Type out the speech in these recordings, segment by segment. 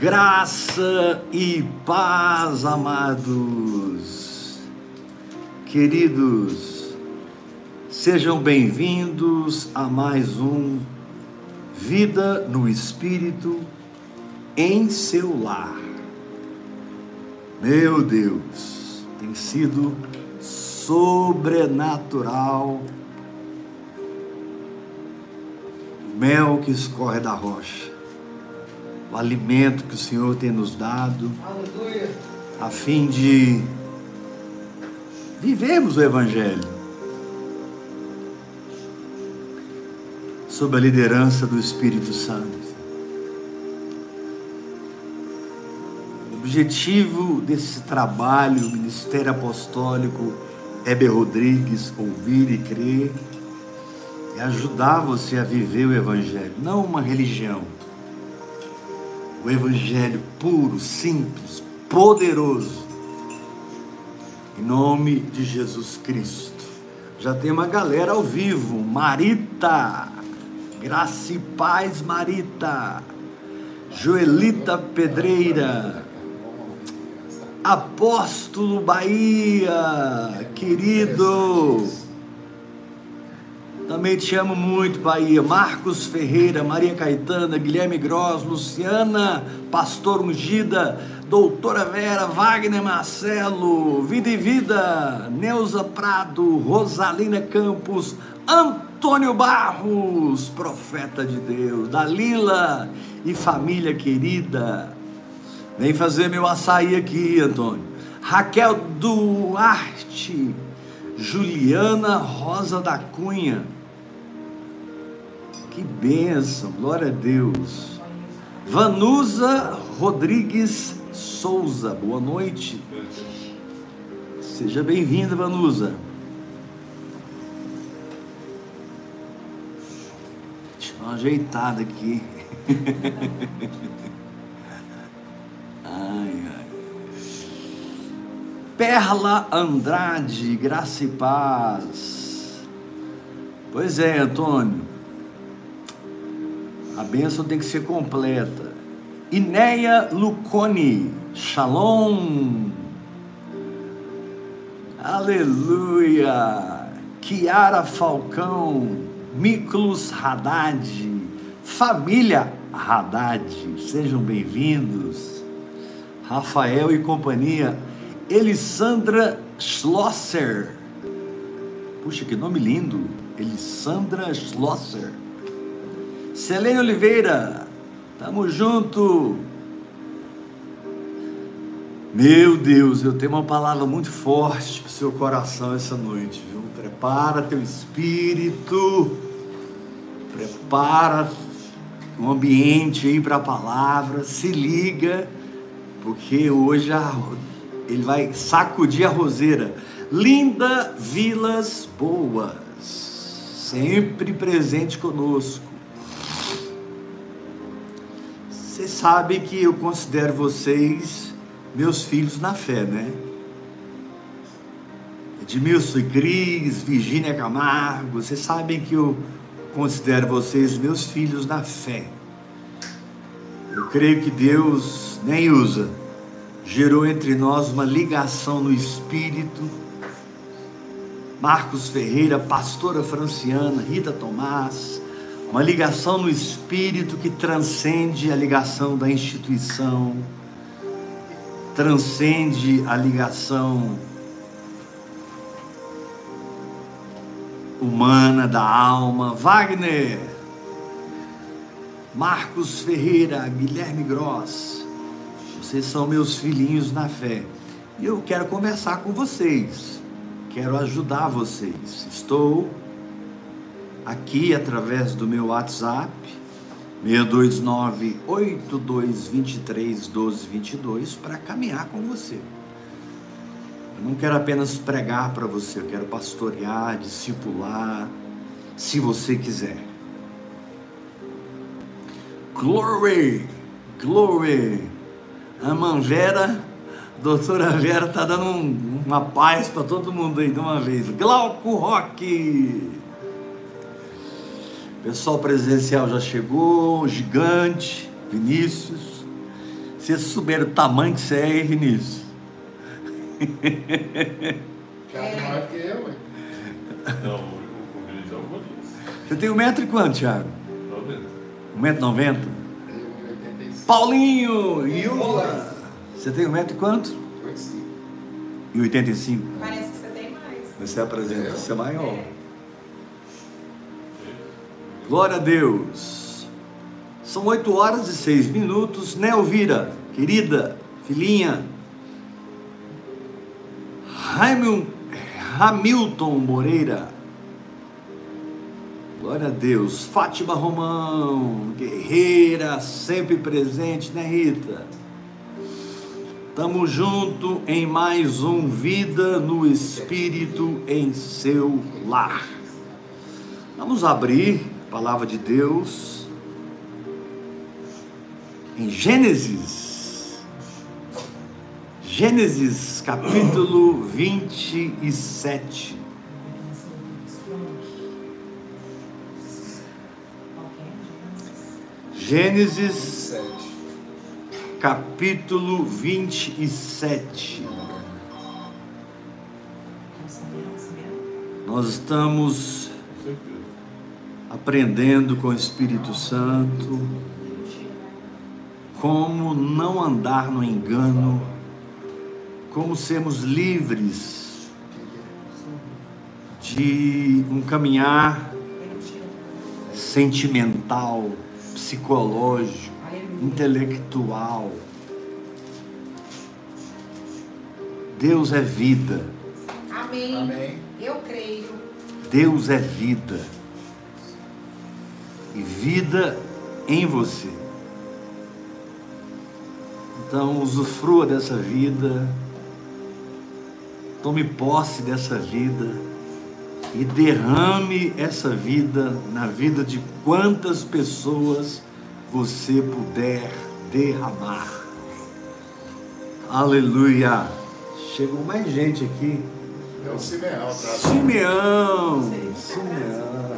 Graça e paz, amados, queridos, sejam bem-vindos a mais um Vida no Espírito em seu lar. Meu Deus, tem sido sobrenatural. Mel que escorre da rocha o alimento que o Senhor tem nos dado, Aleluia. a fim de vivermos o Evangelho sob a liderança do Espírito Santo. O objetivo desse trabalho, Ministério Apostólico Heber Rodrigues, ouvir e crer, é ajudar você a viver o Evangelho, não uma religião o Evangelho puro, simples, poderoso. Em nome de Jesus Cristo. Já tem uma galera ao vivo. Marita, Graça e Paz Marita, Joelita Pedreira, Apóstolo Bahia, querido. Também te amo muito, Bahia. Marcos Ferreira, Maria Caetana, Guilherme Gross, Luciana, Pastor Ungida, Doutora Vera, Wagner Marcelo, Vida e Vida, Neuza Prado, Rosalina Campos, Antônio Barros, profeta de Deus, Dalila e família querida. Vem fazer meu açaí aqui, Antônio. Raquel Duarte, Juliana Rosa da Cunha, que bênção, glória a Deus. Vanusa Rodrigues Souza, boa noite. Seja bem-vinda, Vanusa. Deixa eu dar uma ajeitada aqui. ai, ai. Perla Andrade, graça e paz. Pois é, Antônio. A bênção tem que ser completa. Inéia Lucone, Shalom. Aleluia. Kiara Falcão, Miklos Haddad, família Haddad, sejam bem-vindos. Rafael e companhia, Elisandra Schlosser. Puxa, que nome lindo! Elisandra Schlosser. Selene Oliveira, tamo junto. Meu Deus, eu tenho uma palavra muito forte para o seu coração essa noite, viu? Prepara teu espírito, prepara um ambiente aí para a palavra, se liga, porque hoje a, ele vai sacudir a roseira. Linda Vilas Boas, sempre presente conosco. Sabem que eu considero vocês meus filhos na fé, né? Edmilson e Cris, Virgínia Camargo, vocês sabem que eu considero vocês meus filhos na fé. Eu creio que Deus nem usa, gerou entre nós uma ligação no espírito. Marcos Ferreira, pastora franciana, Rita Tomás, uma ligação no espírito que transcende a ligação da instituição, transcende a ligação humana da alma. Wagner, Marcos Ferreira, Guilherme Gross, vocês são meus filhinhos na fé. E eu quero conversar com vocês, quero ajudar vocês. Estou aqui através do meu WhatsApp, 629 8223 1222 para caminhar com você. Eu não quero apenas pregar para você, eu quero pastorear, discipular, se você quiser. Glory, glory. A Manvera, doutora Vera, tá dando um, uma paz para todo mundo aí de uma vez. Glauco Rock. Pessoal presencial já chegou, gigante, Vinícius. Se souber o tamanho que você é, hein, Vinícius? Thiago maior que eu, ué. Não, o, Vinícius é o. Você tem um metro e quanto, Thiago? Tá vendo? Um metro e noventa? Tenho 1,85. Paulinho, Yula. Você tem um metro e quanto? 85. E 85. Parece que você tem mais. Você apresenta, Eu? você é maior. É. Glória a Deus. São 8 horas e 6 minutos. Né, Elvira, querida, filhinha. Hamil- Hamilton Moreira. Glória a Deus. Fátima Romão, guerreira, sempre presente, né, Rita? Tamo junto em mais um Vida no Espírito em seu lar. Vamos abrir palavra de Deus em Gênesis. Gênesis capítulo 27. Gênesis 7. capítulo 27. Nós estamos. Aprendendo com o Espírito Santo como não andar no engano, como sermos livres de um caminhar sentimental, psicológico, intelectual. Deus é vida, Amém. Amém. Eu creio. Deus é vida. E vida em você. Então, usufrua dessa vida, tome posse dessa vida e derrame essa vida na vida de quantas pessoas você puder derramar. Aleluia! Chegou mais gente aqui. É o Simeão, tá? Simeão! Simeão!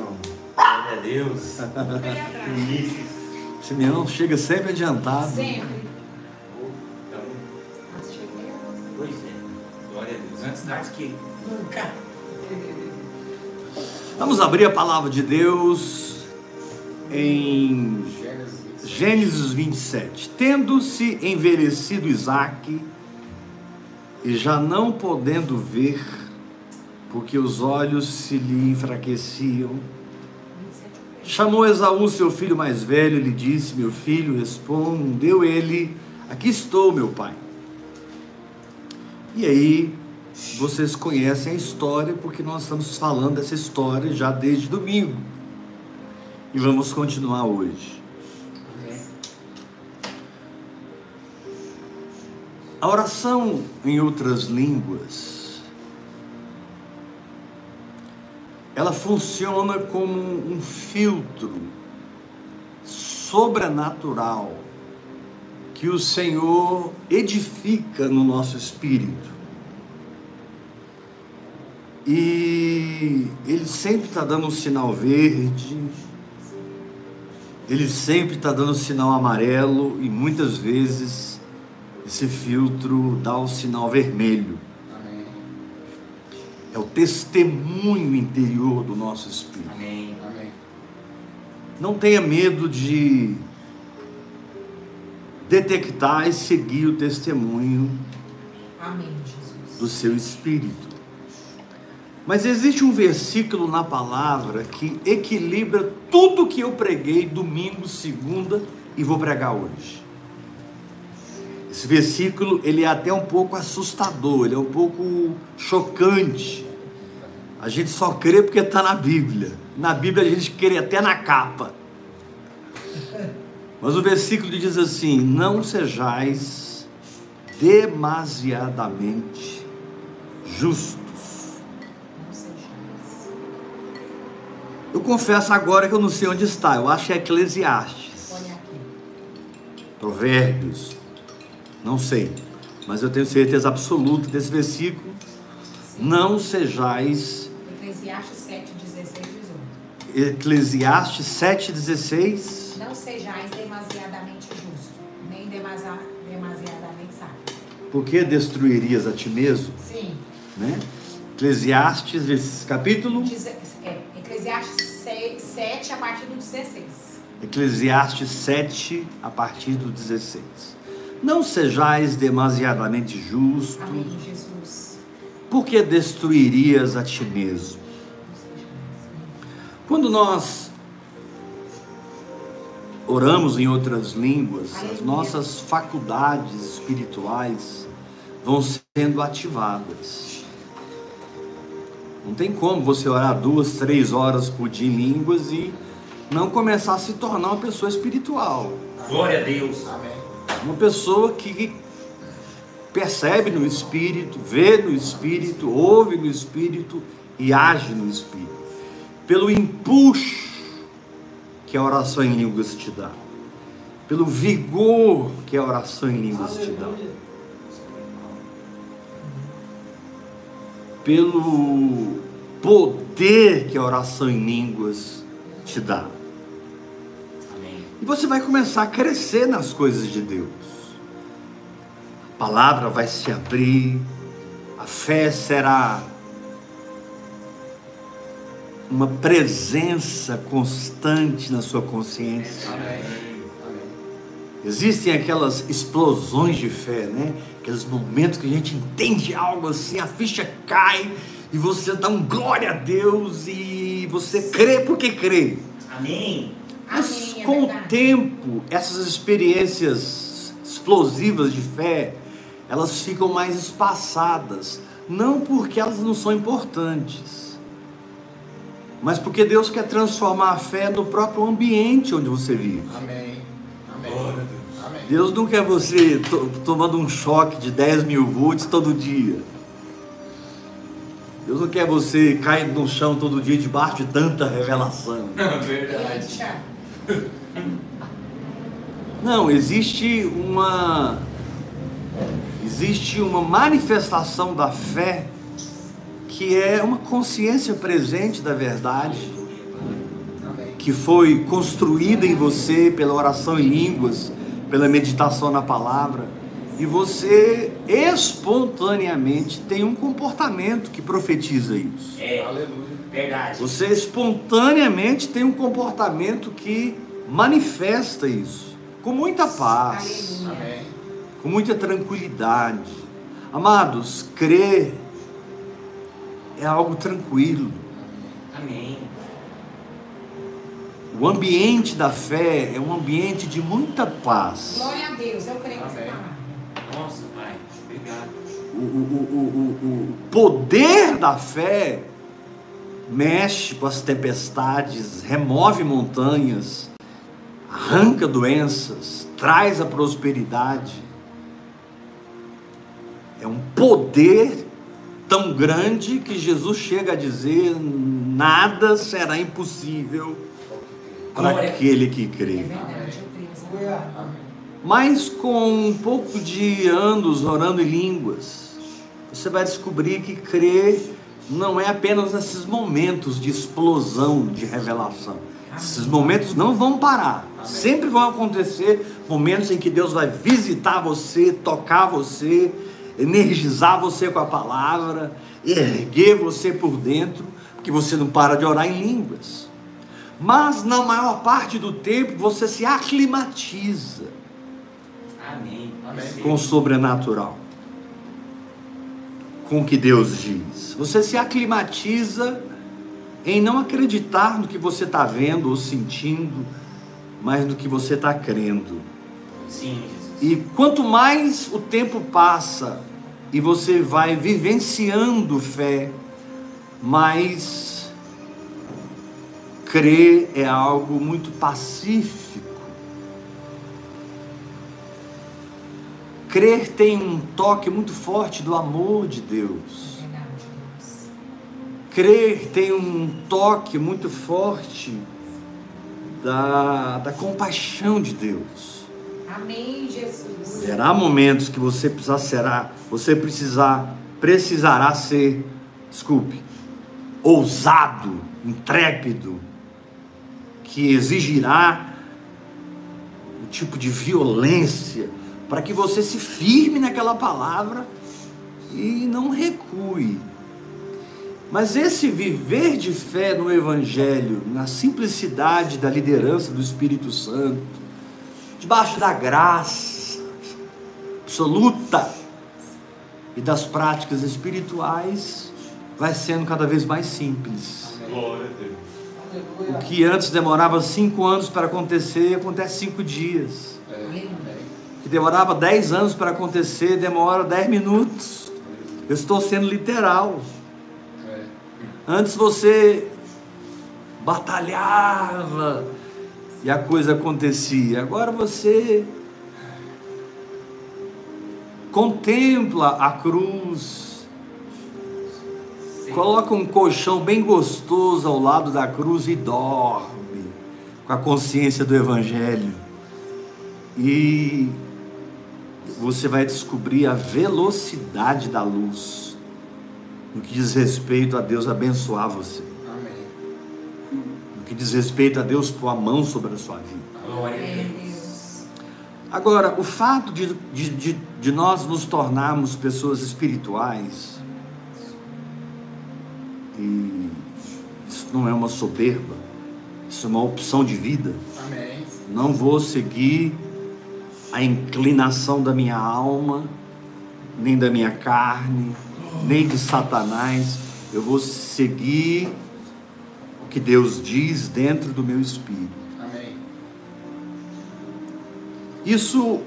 Glória a Deus. Simeão chega sempre adiantado. Sempre. Então, pois é. Glória a Deus. Antes tarde que. Nunca. Vamos abrir a palavra de Deus em Gênesis 27. Gênesis 27. Tendo-se envelhecido Isaque, e já não podendo ver, porque os olhos se lhe enfraqueciam, chamou Esaú, seu filho mais velho, e lhe disse: Meu filho, respondeu ele: Aqui estou, meu pai. E aí, vocês conhecem a história, porque nós estamos falando dessa história já desde domingo. E vamos continuar hoje. A oração em outras línguas, ela funciona como um filtro sobrenatural que o Senhor edifica no nosso espírito. E ele sempre está dando um sinal verde, ele sempre está dando um sinal amarelo e muitas vezes esse filtro dá o sinal vermelho. É o testemunho interior do nosso espírito. Amém. Amém. Não tenha medo de detectar e seguir o testemunho Amém, Jesus. do seu espírito. Mas existe um versículo na palavra que equilibra tudo que eu preguei domingo, segunda e vou pregar hoje. Esse versículo, ele é até um pouco assustador, ele é um pouco chocante. A gente só crê porque está na Bíblia. Na Bíblia a gente crê até na capa. Mas o versículo diz assim: Não sejais demasiadamente justos. Não sejais. Eu confesso agora que eu não sei onde está. Eu acho que é Eclesiastes. Provérbios. Não sei. Mas eu tenho certeza absoluta desse versículo. Não sejais. Eclesiastes 7, 16 e 18. Eclesiastes 7,16. Não sejais demasiadamente justo, nem demasa- demasiadamente sábio. Por que destruirias a ti mesmo? Sim. Né? Eclesiastes, capítulo, é, Eclesiastes 6, 7 a partir do 16. Eclesiastes 7, a partir do 16. Não sejais demasiadamente justos, Amém, Jesus. por que destruirias a ti mesmo? Quando nós oramos em outras línguas, as nossas faculdades espirituais vão sendo ativadas. Não tem como você orar duas, três horas por dia em línguas e não começar a se tornar uma pessoa espiritual. Glória a Deus. Amém. Uma pessoa que percebe no espírito, vê no espírito, ouve no espírito e age no espírito. Pelo impulso que a oração em línguas te dá. Pelo vigor que a oração em línguas te dá. Pelo poder que a oração em línguas te dá. E você vai começar a crescer nas coisas de Deus. A palavra vai se abrir, a fé será uma presença constante na sua consciência. Amém. Existem aquelas explosões de fé, né? Aqueles momentos que a gente entende algo assim, a ficha cai e você dá um glória a Deus e você crê porque crê. Amém. Mas Amém, é com o tempo, essas experiências explosivas de fé, elas ficam mais espaçadas. Não porque elas não são importantes, mas porque Deus quer transformar a fé no próprio ambiente onde você vive. Amém. Amém. Glória a Deus. Amém. Deus não quer você to- tomando um choque de 10 mil volts todo dia. Deus não quer você caindo no chão todo dia debaixo de tanta revelação. Verdade. Não, existe uma existe uma manifestação da fé que é uma consciência presente da verdade, que foi construída em você pela oração em línguas, pela meditação na palavra, e você espontaneamente tem um comportamento que profetiza isso. É, Aleluia. Verdade. Você espontaneamente tem um comportamento que manifesta isso, com muita paz. Amém. com muita tranquilidade. Amados, crer é algo tranquilo. Amém. O ambiente da fé é um ambiente de muita paz. Glória a Deus, eu creio Amém. palavra. Nossa, Pai. Obrigado. O, o- o- o- o poder da fé mexe com as tempestades, remove montanhas, arranca doenças, traz a prosperidade. É um poder tão grande que Jesus chega a dizer: nada será impossível para aquele que É crê. verdade. Amém. Mas com um pouco de anos orando em línguas, você vai descobrir que crer não é apenas nesses momentos de explosão de revelação. Esses momentos não vão parar. Sempre vão acontecer momentos em que Deus vai visitar você, tocar você, energizar você com a palavra, erguer você por dentro, porque você não para de orar em línguas. Mas na maior parte do tempo você se aclimatiza Amém. Amém. com o sobrenatural, com o que Deus diz. Você se aclimatiza em não acreditar no que você está vendo ou sentindo, mas no que você está crendo. Sim. E quanto mais o tempo passa e você vai vivenciando fé, mais crer é algo muito pacífico. Crer tem um toque muito forte do amor de Deus. Crer tem um toque muito forte da, da compaixão de Deus. Amém, Jesus. Terá momentos que você precisar será, você precisar, precisará ser, desculpe, ousado, intrépido, que exigirá um tipo de violência para que você se firme naquela palavra e não recue. Mas esse viver de fé no Evangelho, na simplicidade da liderança do Espírito Santo, debaixo da graça absoluta e das práticas espirituais, vai sendo cada vez mais simples. Glória a Deus. O que antes demorava cinco anos para acontecer, acontece cinco dias. É, que demorava dez anos para acontecer, demora dez minutos. Eu estou sendo literal. É, Antes você batalhava e a coisa acontecia. Agora você contempla a cruz, coloca um colchão bem gostoso ao lado da cruz e dorme com a consciência do Evangelho. E você vai descobrir a velocidade da luz no que diz respeito a Deus abençoar você, amém. no que diz respeito a Deus pôr a mão sobre a sua vida. Agora, o fato de, de, de, de nós nos tornarmos pessoas espirituais, e isso não é uma soberba, isso é uma opção de vida. Amém. Não vou seguir a inclinação da minha alma, nem da minha carne, nem de Satanás. Eu vou seguir o que Deus diz dentro do meu espírito. Amém. Isso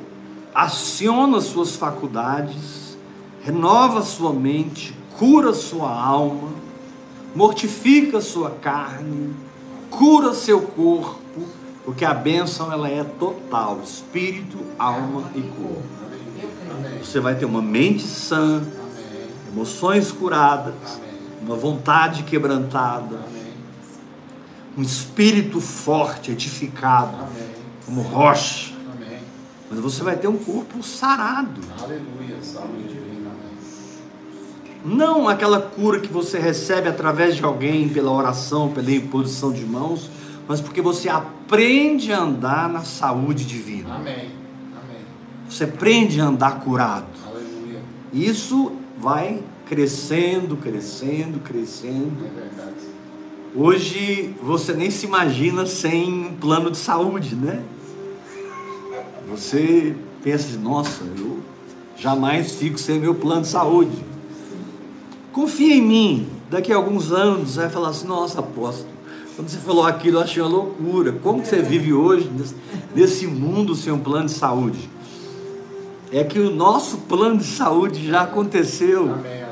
aciona suas faculdades, renova sua mente, cura sua alma, mortifica sua carne, cura seu corpo, porque a bênção ela é total, espírito, alma e corpo. Você vai ter uma mente sã, emoções curadas, uma vontade quebrantada, um espírito forte, edificado, como rocha. Mas você vai ter um corpo sarado. Não aquela cura que você recebe através de alguém pela oração, pela imposição de mãos, mas porque você aprende a andar na saúde divina. Amém. Amém. Você aprende a andar curado. Aleluia. Isso vai crescendo, crescendo, crescendo. É verdade. Hoje você nem se imagina sem um plano de saúde, né? Você pensa de, nossa, eu jamais fico sem meu plano de saúde. Confia em mim, daqui a alguns anos você vai falar assim, nossa apóstolo, quando você falou aquilo eu achei uma loucura. Como que você vive hoje nesse- mundo sem um plano de saúde? É que o nosso plano de saúde já aconteceu. Amém.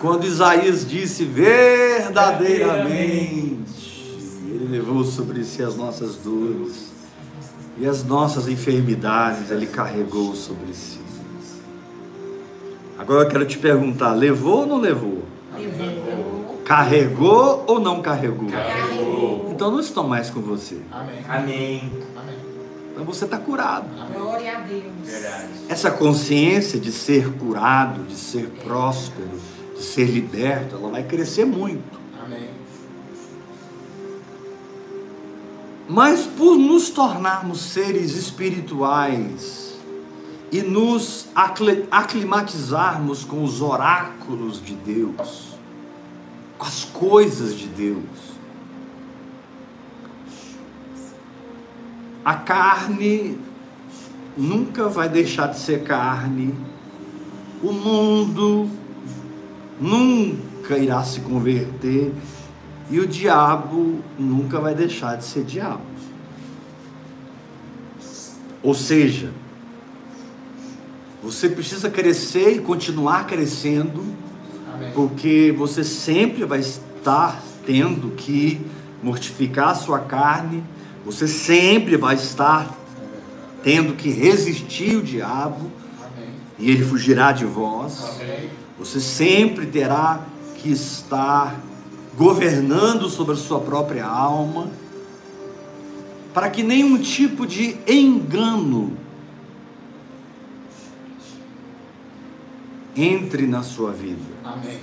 Quando Isaías disse verdadeiramente, Ele levou sobre si as nossas dores e as nossas enfermidades Ele carregou sobre si. Agora eu quero te perguntar: levou ou não levou? Carregou ou não carregou? Carregou. Então não estão mais com você. Amém. Amém. Amém. Então você está curado. Glória a Deus. Verdade. Essa consciência de ser curado, de ser próspero, de ser liberto, ela vai crescer muito. Amém. Mas por nos tornarmos seres espirituais e nos aclimatizarmos com os oráculos de Deus, as coisas de Deus, a carne nunca vai deixar de ser carne, o mundo nunca irá se converter. E o diabo nunca vai deixar de ser diabo. Ou seja, você precisa crescer e continuar crescendo, Amém. porque você sempre vai estar tendo que mortificar a sua carne, você sempre vai estar tendo que resistir o diabo Amém. e ele fugirá de vós. Amém. Você sempre terá que estar governando sobre a sua própria alma, para que nenhum tipo de engano entre na sua vida. Amém.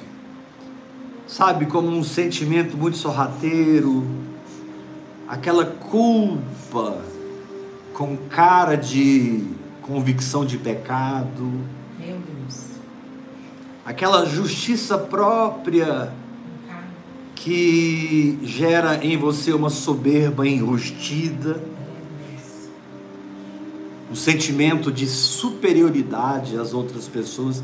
Sabe, como um sentimento muito sorrateiro, aquela culpa com cara de convicção de pecado, Meu Deus. aquela justiça própria que gera em você uma soberba enrustida, um sentimento de superioridade às outras pessoas.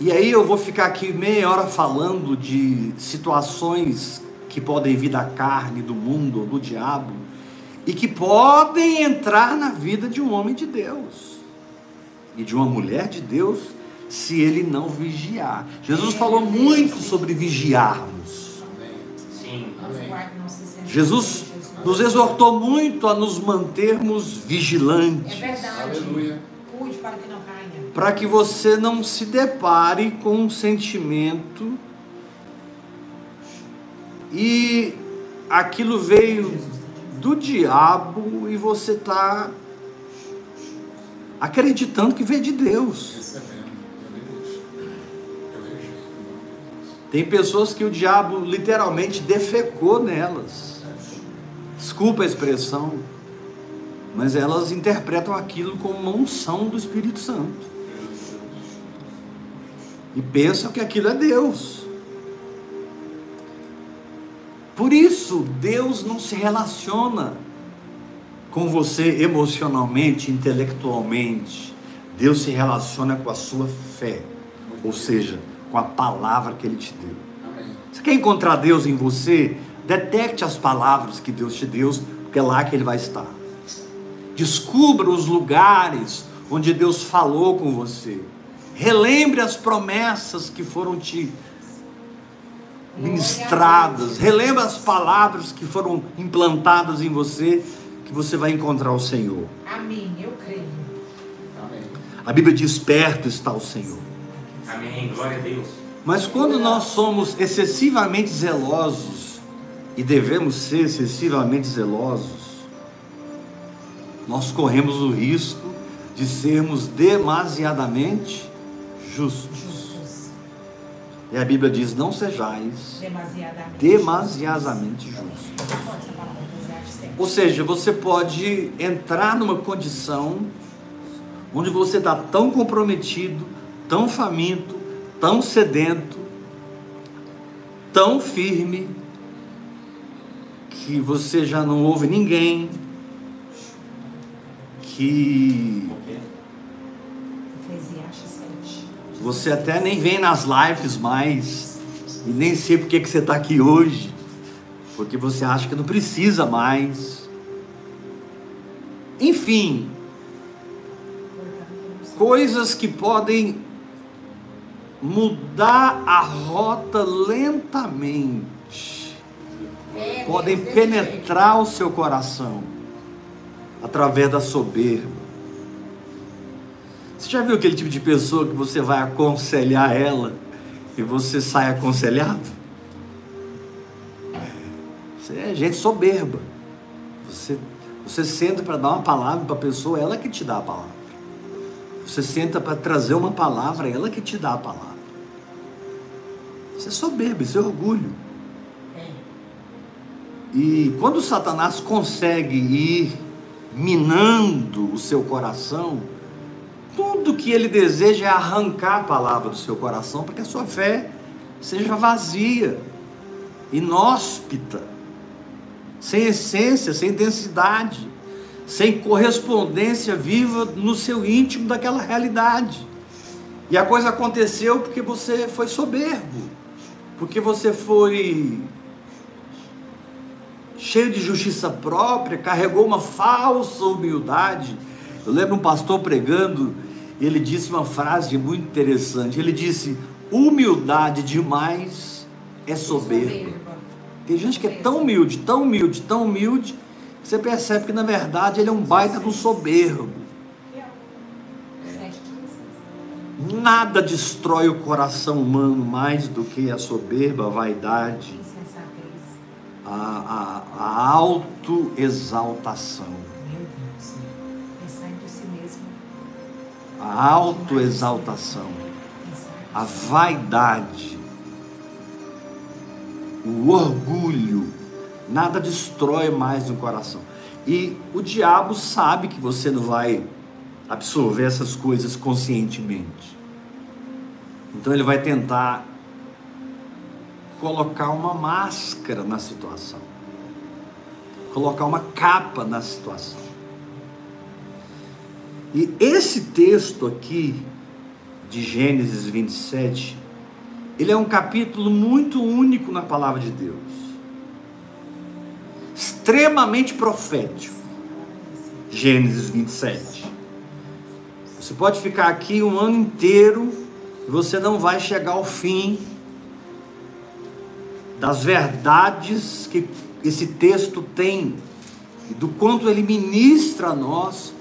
E aí eu vou ficar aqui meia hora falando de situações que podem vir da carne, do mundo, do diabo, e que podem entrar na vida de um homem de Deus e de uma mulher de Deus, se ele não vigiar. Jesus falou muito sobre vigiarmos. Sim. Jesus nos exortou muito a nos mantermos É vigilantes, verdade. Aleluia. Cuide para que não caia. Para que você não se depare com um sentimento e aquilo veio do diabo e você está acreditando que veio de Deus. Tem pessoas que o diabo literalmente defecou nelas. Desculpa a expressão, mas elas interpretam aquilo como uma unção do Espírito Santo. E pensam que aquilo é Deus. Por isso, Deus não se relaciona com você emocionalmente, intelectualmente. Deus se relaciona com a sua fé, ou seja, com a palavra que Ele te deu. Você quer encontrar Deus em você? Detecte as palavras que Deus te deu, porque é lá que Ele vai estar. Descubra os lugares onde Deus falou com você. Relembre as promessas que foram te ministradas. Relembre as palavras que foram implantadas em você, que você vai encontrar o Senhor. Amém. Eu creio. Amém. A Bíblia diz: perto está o Senhor. Amém. Glória a Deus. Mas quando nós somos excessivamente zelosos, e devemos ser excessivamente zelosos, nós corremos o risco de sermos demasiadamente justos. E a Bíblia diz: não sejais Demasiadamente. demasiadamente justos. Ou seja, você pode entrar numa condição onde você está tão comprometido, tão faminto, tão sedento, tão firme, que você já não ouve ninguém, que Eclesiastes 7. Você até nem vem nas lives mais, e nem sei porque que você está aqui hoje, porque você acha que não precisa mais. Enfim, coisas que podem mudar a rota lentamente, podem penetrar o seu coração através da soberba. Você já viu aquele tipo de pessoa que você vai aconselhar ela e você sai aconselhado? Você é gente soberba. Você, você senta para dar uma palavra para a pessoa, ela que te dá a palavra. Você senta para trazer uma palavra, ela que te dá a palavra. Isso é soberba, isso é orgulho. E quando Satanás consegue ir minando o seu coração, tudo que ele deseja é arrancar a palavra do seu coração para que a sua fé seja vazia, inóspita, sem essência, sem densidade, sem correspondência viva no seu íntimo daquela realidade. E a coisa aconteceu porque você foi soberbo, porque você foi cheio de justiça própria, carregou uma falsa humildade. Eu lembro um pastor pregando, ele disse uma frase muito interessante. Ele disse: humildade demais é soberba. Tem gente que é tão humilde, tão humilde, tão humilde, que você percebe que na verdade ele é um baita do soberbo. Nada destrói o coração humano mais do que a soberba, a vaidade, a, a, a autoexaltação. A autoexaltação, a vaidade, o orgulho, nada destrói mais no coração. E o diabo sabe que você não vai absorver essas coisas conscientemente. Então ele vai tentar colocar uma máscara na situação, colocar uma capa na situação. E esse texto aqui, de Gênesis 27, ele é um capítulo muito único na palavra de Deus, extremamente profético. Gênesis 27. Você pode ficar aqui um ano inteiro e você não vai chegar ao fim das verdades que esse texto tem e do quanto ele ministra a nós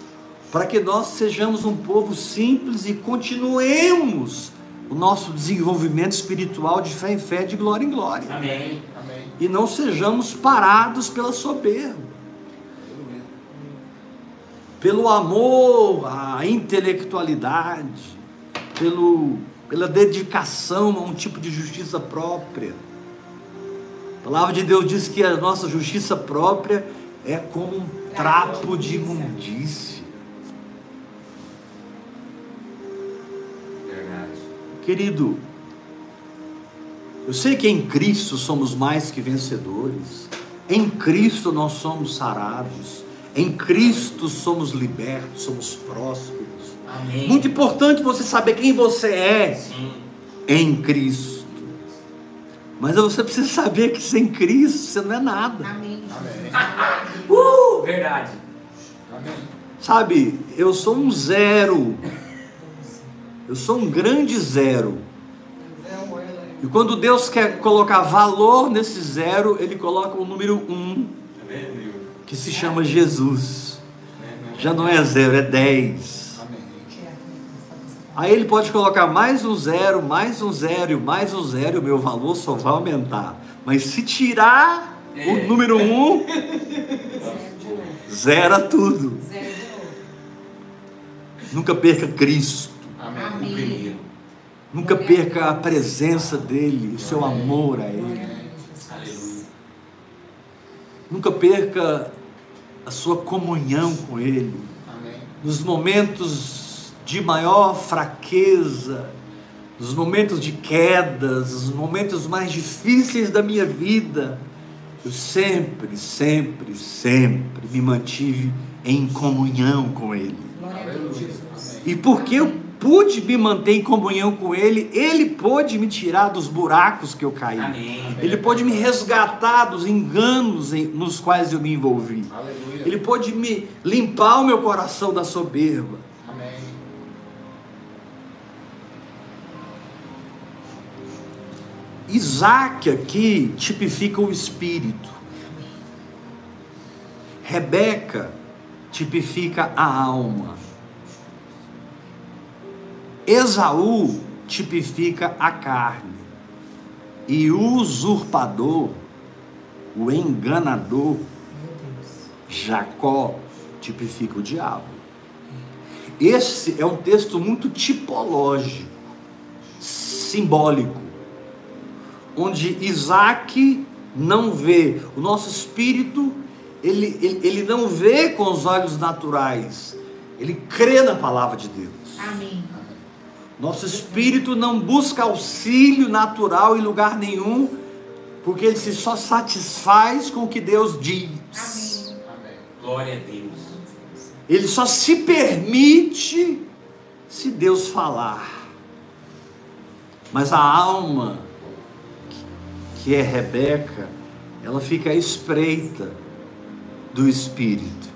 para que nós sejamos um povo simples e continuemos o nosso desenvolvimento espiritual de fé em fé, de glória em glória. Amém. Amém. E não sejamos parados pela soberba, pelo amor à intelectualidade, pelo, pela dedicação a um tipo de justiça própria. A palavra de Deus diz que a nossa justiça própria é como um trapo de imundícia. Querido, eu sei que em Cristo somos mais que vencedores, em Cristo nós somos sarados, em Cristo somos libertos, somos prósperos. Amém. Muito importante você saber quem você é Sim. em Cristo. Mas você precisa saber que sem Cristo você não é nada. Amém. Amém. Uh! Verdade. Amém. Sabe, eu sou um zero. Eu sou um grande zero. E quando Deus quer colocar valor nesse zero, Ele coloca o número um, que se chama Jesus. Já não é zero, é dez. Aí Ele pode colocar mais um zero, mais um zero, e mais um zero, e o meu valor só vai aumentar. Mas se tirar É. o número um, zera tudo. Zero de novo. Nunca perca Cristo. Amém. O primeiro. Nunca perca a presença dele, o seu amor a ele. Aleluia. Nunca perca a sua comunhão com ele. Amém. Nos momentos de maior fraqueza, nos momentos de quedas, nos momentos mais difíceis da minha vida, eu sempre, sempre, sempre me mantive em comunhão com ele. E porque eu pude me manter em comunhão com Ele, Ele pôde me tirar dos buracos que eu caí. Amém. Ele pôde me resgatar dos enganos nos quais eu me envolvi. Aleluia. Ele pôde me limpar o meu coração da soberba. Amém. Isaac aqui tipifica o espírito. Rebeca tipifica a alma. Esaú tipifica a carne. E o usurpador, o enganador, Jacó, tipifica o diabo. Esse é um texto muito tipológico, simbólico onde Isaac não vê, o nosso espírito, ele, ele, ele não vê com os olhos naturais, ele crê na palavra de Deus. Amém. Nosso espírito não busca auxílio natural em lugar nenhum, porque ele se só satisfaz com o que Deus diz. Amém. Glória a Deus. Ele só se permite se Deus falar. Mas a alma, que é Rebeca, ela fica à espreita do espírito,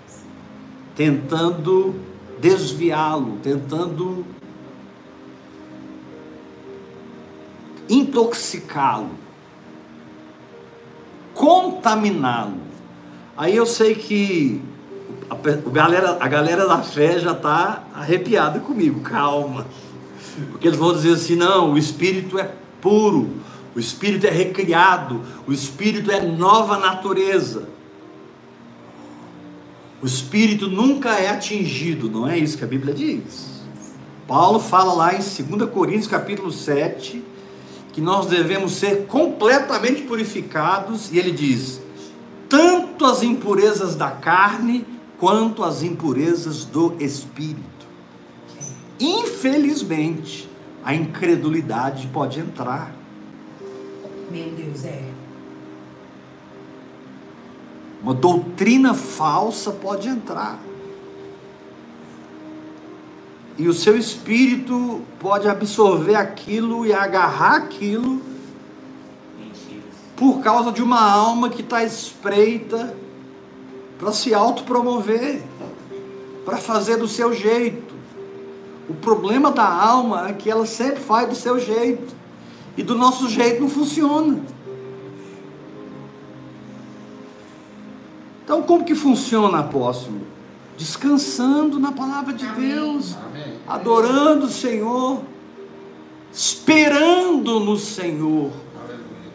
tentando desviá-lo, tentando intoxicá-lo, contaminá-lo. Aí eu sei que a, galera, a galera da fé já está arrepiada comigo, calma. Porque eles vão dizer assim: não, o espírito é puro, o espírito é recriado, o espírito é nova natureza. O espírito nunca é atingido, não é isso que a Bíblia diz. Paulo fala lá em 2 Coríntios capítulo 7 que nós devemos ser completamente purificados, e ele diz: tanto as impurezas da carne quanto as impurezas do espírito. infelizmente, a incredulidade pode entrar. Meu Deus, é. Uma doutrina falsa pode entrar. E o seu espírito pode absorver aquilo e agarrar aquilo por causa de uma alma que está espreita para se autopromover, para fazer do seu jeito. O problema da alma é que ela sempre faz do seu jeito. E do nosso jeito não funciona. Então, como que funciona, apóstolo? Descansando na palavra de Amém. Deus, Amém. adorando o Senhor, esperando no Senhor, Aleluia.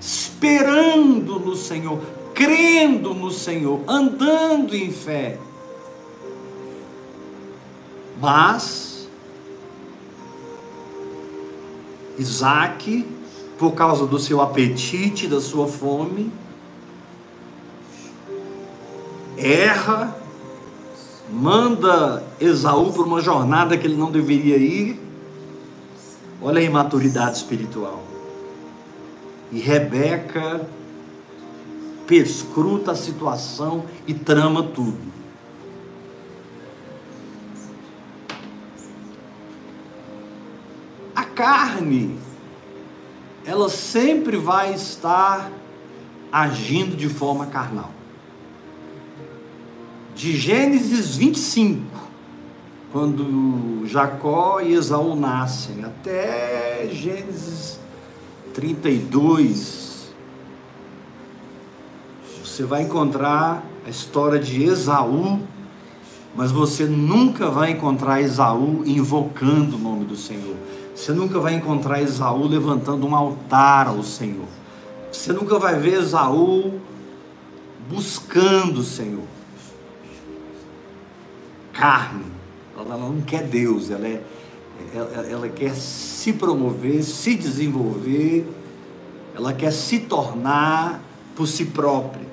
esperando no Senhor, crendo no Senhor, andando em fé. Mas Isaac, por causa do seu apetite, da sua fome, erra, manda Esaú para uma jornada que ele não deveria ir. Olha a imaturidade espiritual. E Rebeca perscruta a situação e trama tudo. A carne, ela sempre vai estar agindo de forma carnal. De Gênesis 25, quando Jacó e Esaú nascem, até Gênesis 32, você vai encontrar a história de Esaú, mas você nunca vai encontrar Esaú invocando o nome do Senhor. Você nunca vai encontrar Esaú levantando um altar ao Senhor. Você nunca vai ver Esaú buscando o Senhor. Carne, ela não quer Deus, ela, é, ela, ela quer se promover, se desenvolver, ela quer se tornar por si própria.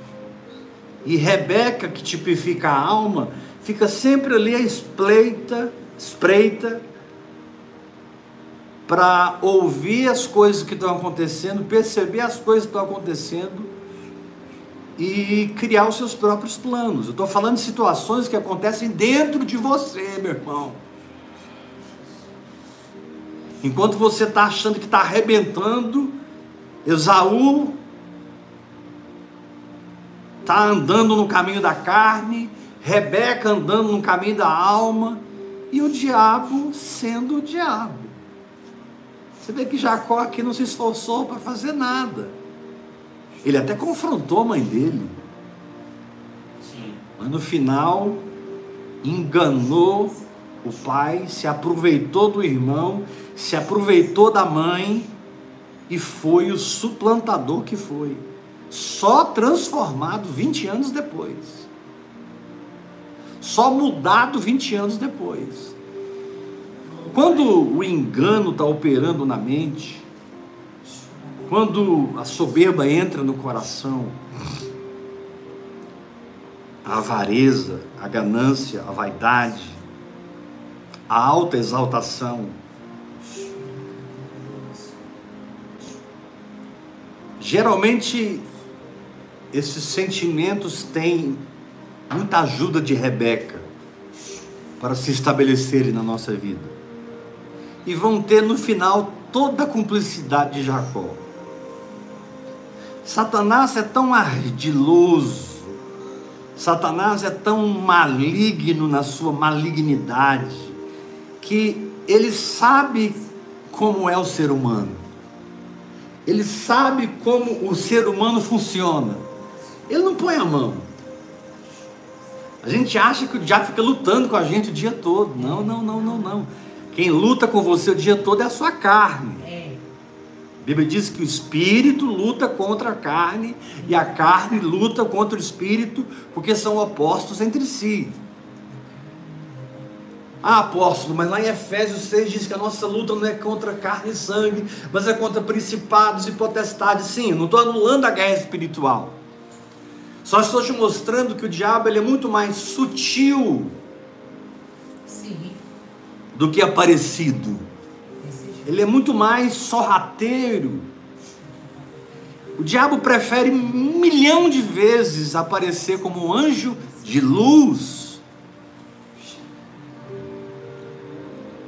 E Rebeca, que tipifica a alma, fica sempre ali à espreita, espreita, para ouvir as coisas que estão acontecendo, perceber as coisas que estão acontecendo e criar os seus próprios planos. Eu estou falando de situações que acontecem dentro de você, meu irmão. Enquanto você está achando que está arrebentando, Esaú está andando no caminho da carne, Rebeca andando no caminho da alma, e o diabo sendo o diabo. Você vê que Jacó aqui não se esforçou para fazer nada. Ele até confrontou a mãe dele, Sim. mas no final enganou o pai, se aproveitou do irmão, se aproveitou da mãe e foi o suplantador que foi. Só transformado 20 anos depois. Só mudado 20 anos depois. Quando o engano está operando na mente, quando a soberba entra no coração, a avareza, a ganância, a vaidade, a alta exaltação, geralmente esses sentimentos têm muita ajuda de Rebeca para se estabelecerem na nossa vida. E vão ter no final toda a cumplicidade de Jacó. Satanás é tão ardiloso, Satanás é tão maligno na sua malignidade, que ele sabe como é o ser humano, ele sabe como o ser humano funciona, ele não põe a mão. A gente acha que o diabo fica lutando com a gente o dia todo. Não, não, não, não, não. Quem luta com você o dia todo é a sua carne. A Bíblia diz que o espírito luta contra a carne e a carne luta contra o espírito, porque são opostos entre si. Ah, apóstolo, mas lá em Efésios 6 diz que a nossa luta não é contra carne e sangue, mas é contra principados e potestades. Sim, eu não estou anulando a guerra espiritual. Só estou te mostrando que o diabo ele é muito mais sutil Sim. do que aparecido. Ele é muito mais sorrateiro. O diabo prefere um milhão de vezes aparecer como um anjo de luz,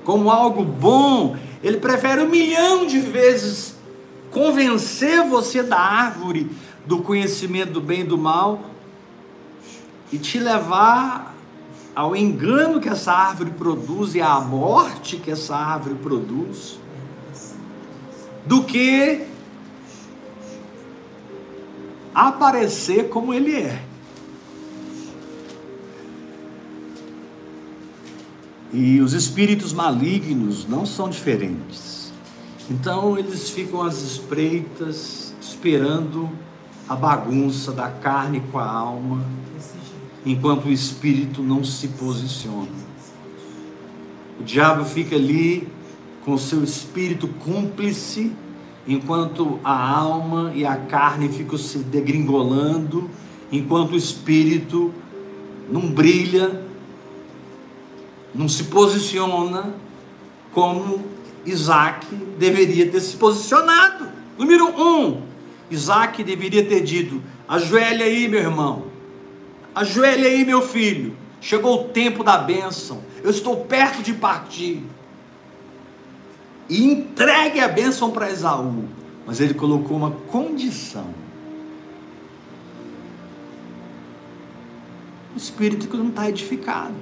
como algo bom. Ele prefere um milhão de vezes convencer você da árvore do conhecimento do bem e do mal e te levar ao engano que essa árvore produz e à morte que essa árvore produz, do que aparecer como ele é. E os espíritos malignos não são diferentes. Então eles ficam às espreitas, esperando a bagunça da carne com a alma, enquanto o espírito não se posiciona. O diabo fica ali com seu espírito cúmplice, enquanto a alma e a carne ficam se degringolando, enquanto o espírito não brilha, não se posiciona como Isaac deveria ter se posicionado. Número um, Isaac deveria ter dito: ajoelha aí, meu irmão, ajoelha aí, meu filho. Chegou o tempo da bênção, eu estou perto de partir. E entregue a bênção para Esaú. Mas ele colocou uma condição. O espírito que não está edificado.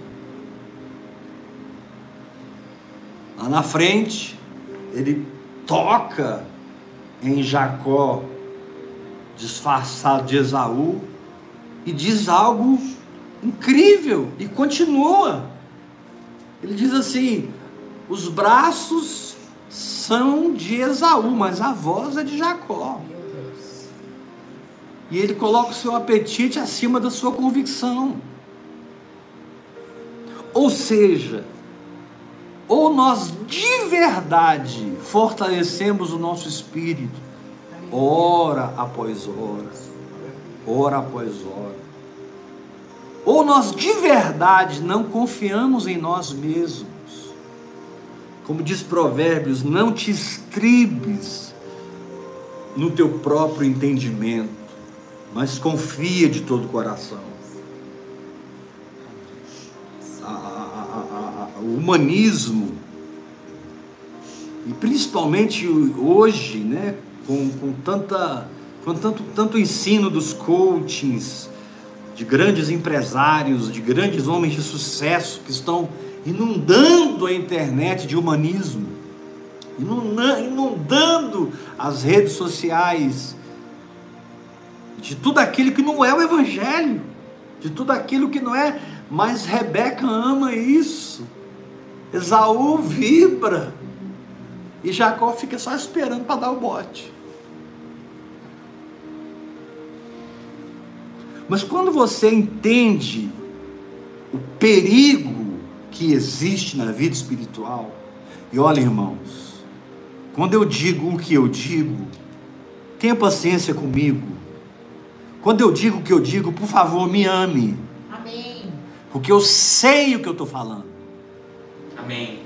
Lá na frente, ele toca em Jacó, disfarçado de Esaú, e diz algo incrível, e continua. Ele diz assim: os braços são de Esaú, mas a voz é de Jacó. E ele coloca o seu apetite acima da sua convicção. Ou seja, ou nós de verdade fortalecemos o nosso espírito, hora após hora, hora após hora, ou nós de verdade não confiamos em nós mesmos. Como diz Provérbios, não te estribes no teu próprio entendimento, mas confia de todo o coração. o humanismo, e principalmente hoje, né, com, com, tanta, com tanto, tanto ensino dos coachings, de grandes empresários, de grandes homens de sucesso que estão inundando a internet de humanismo, inundando as redes sociais de tudo aquilo que não é o Evangelho, de tudo aquilo que não é, mas Rebeca ama isso. Esaú vibra. E Jacó fica só esperando para dar o bote. Mas quando você entende o perigo que existe na vida espiritual, e olha, irmãos, quando eu digo o que eu digo, tenha paciência comigo. Quando eu digo o que eu digo, por favor, me ame. Amém. Porque eu sei o que eu estou falando. Amém.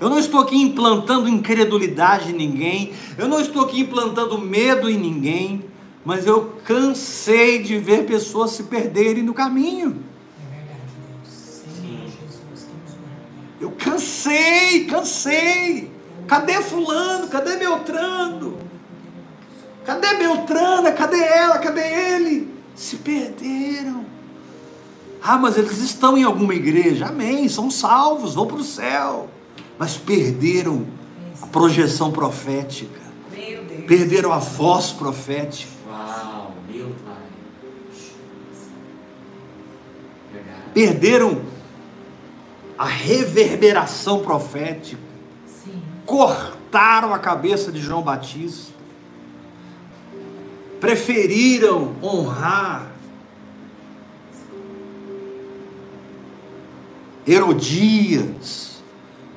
Eu não estou aqui implantando incredulidade em ninguém, eu não estou aqui implantando medo em ninguém, mas eu cansei de ver pessoas se perderem no caminho. Cansei, cansei. Cadê fulano? Cadê Beltrano? Cadê Beltrana? Cadê ela? Cadê ele? Se perderam. Ah, mas eles estão em alguma igreja. Amém, são salvos, vão para o céu. Mas perderam a projeção profética. Meu Deus. Perderam a voz profética. Uau, meu pai. Perderam a reverberação profética. Sim. Cortaram a cabeça de João Batista. Preferiram honrar Herodias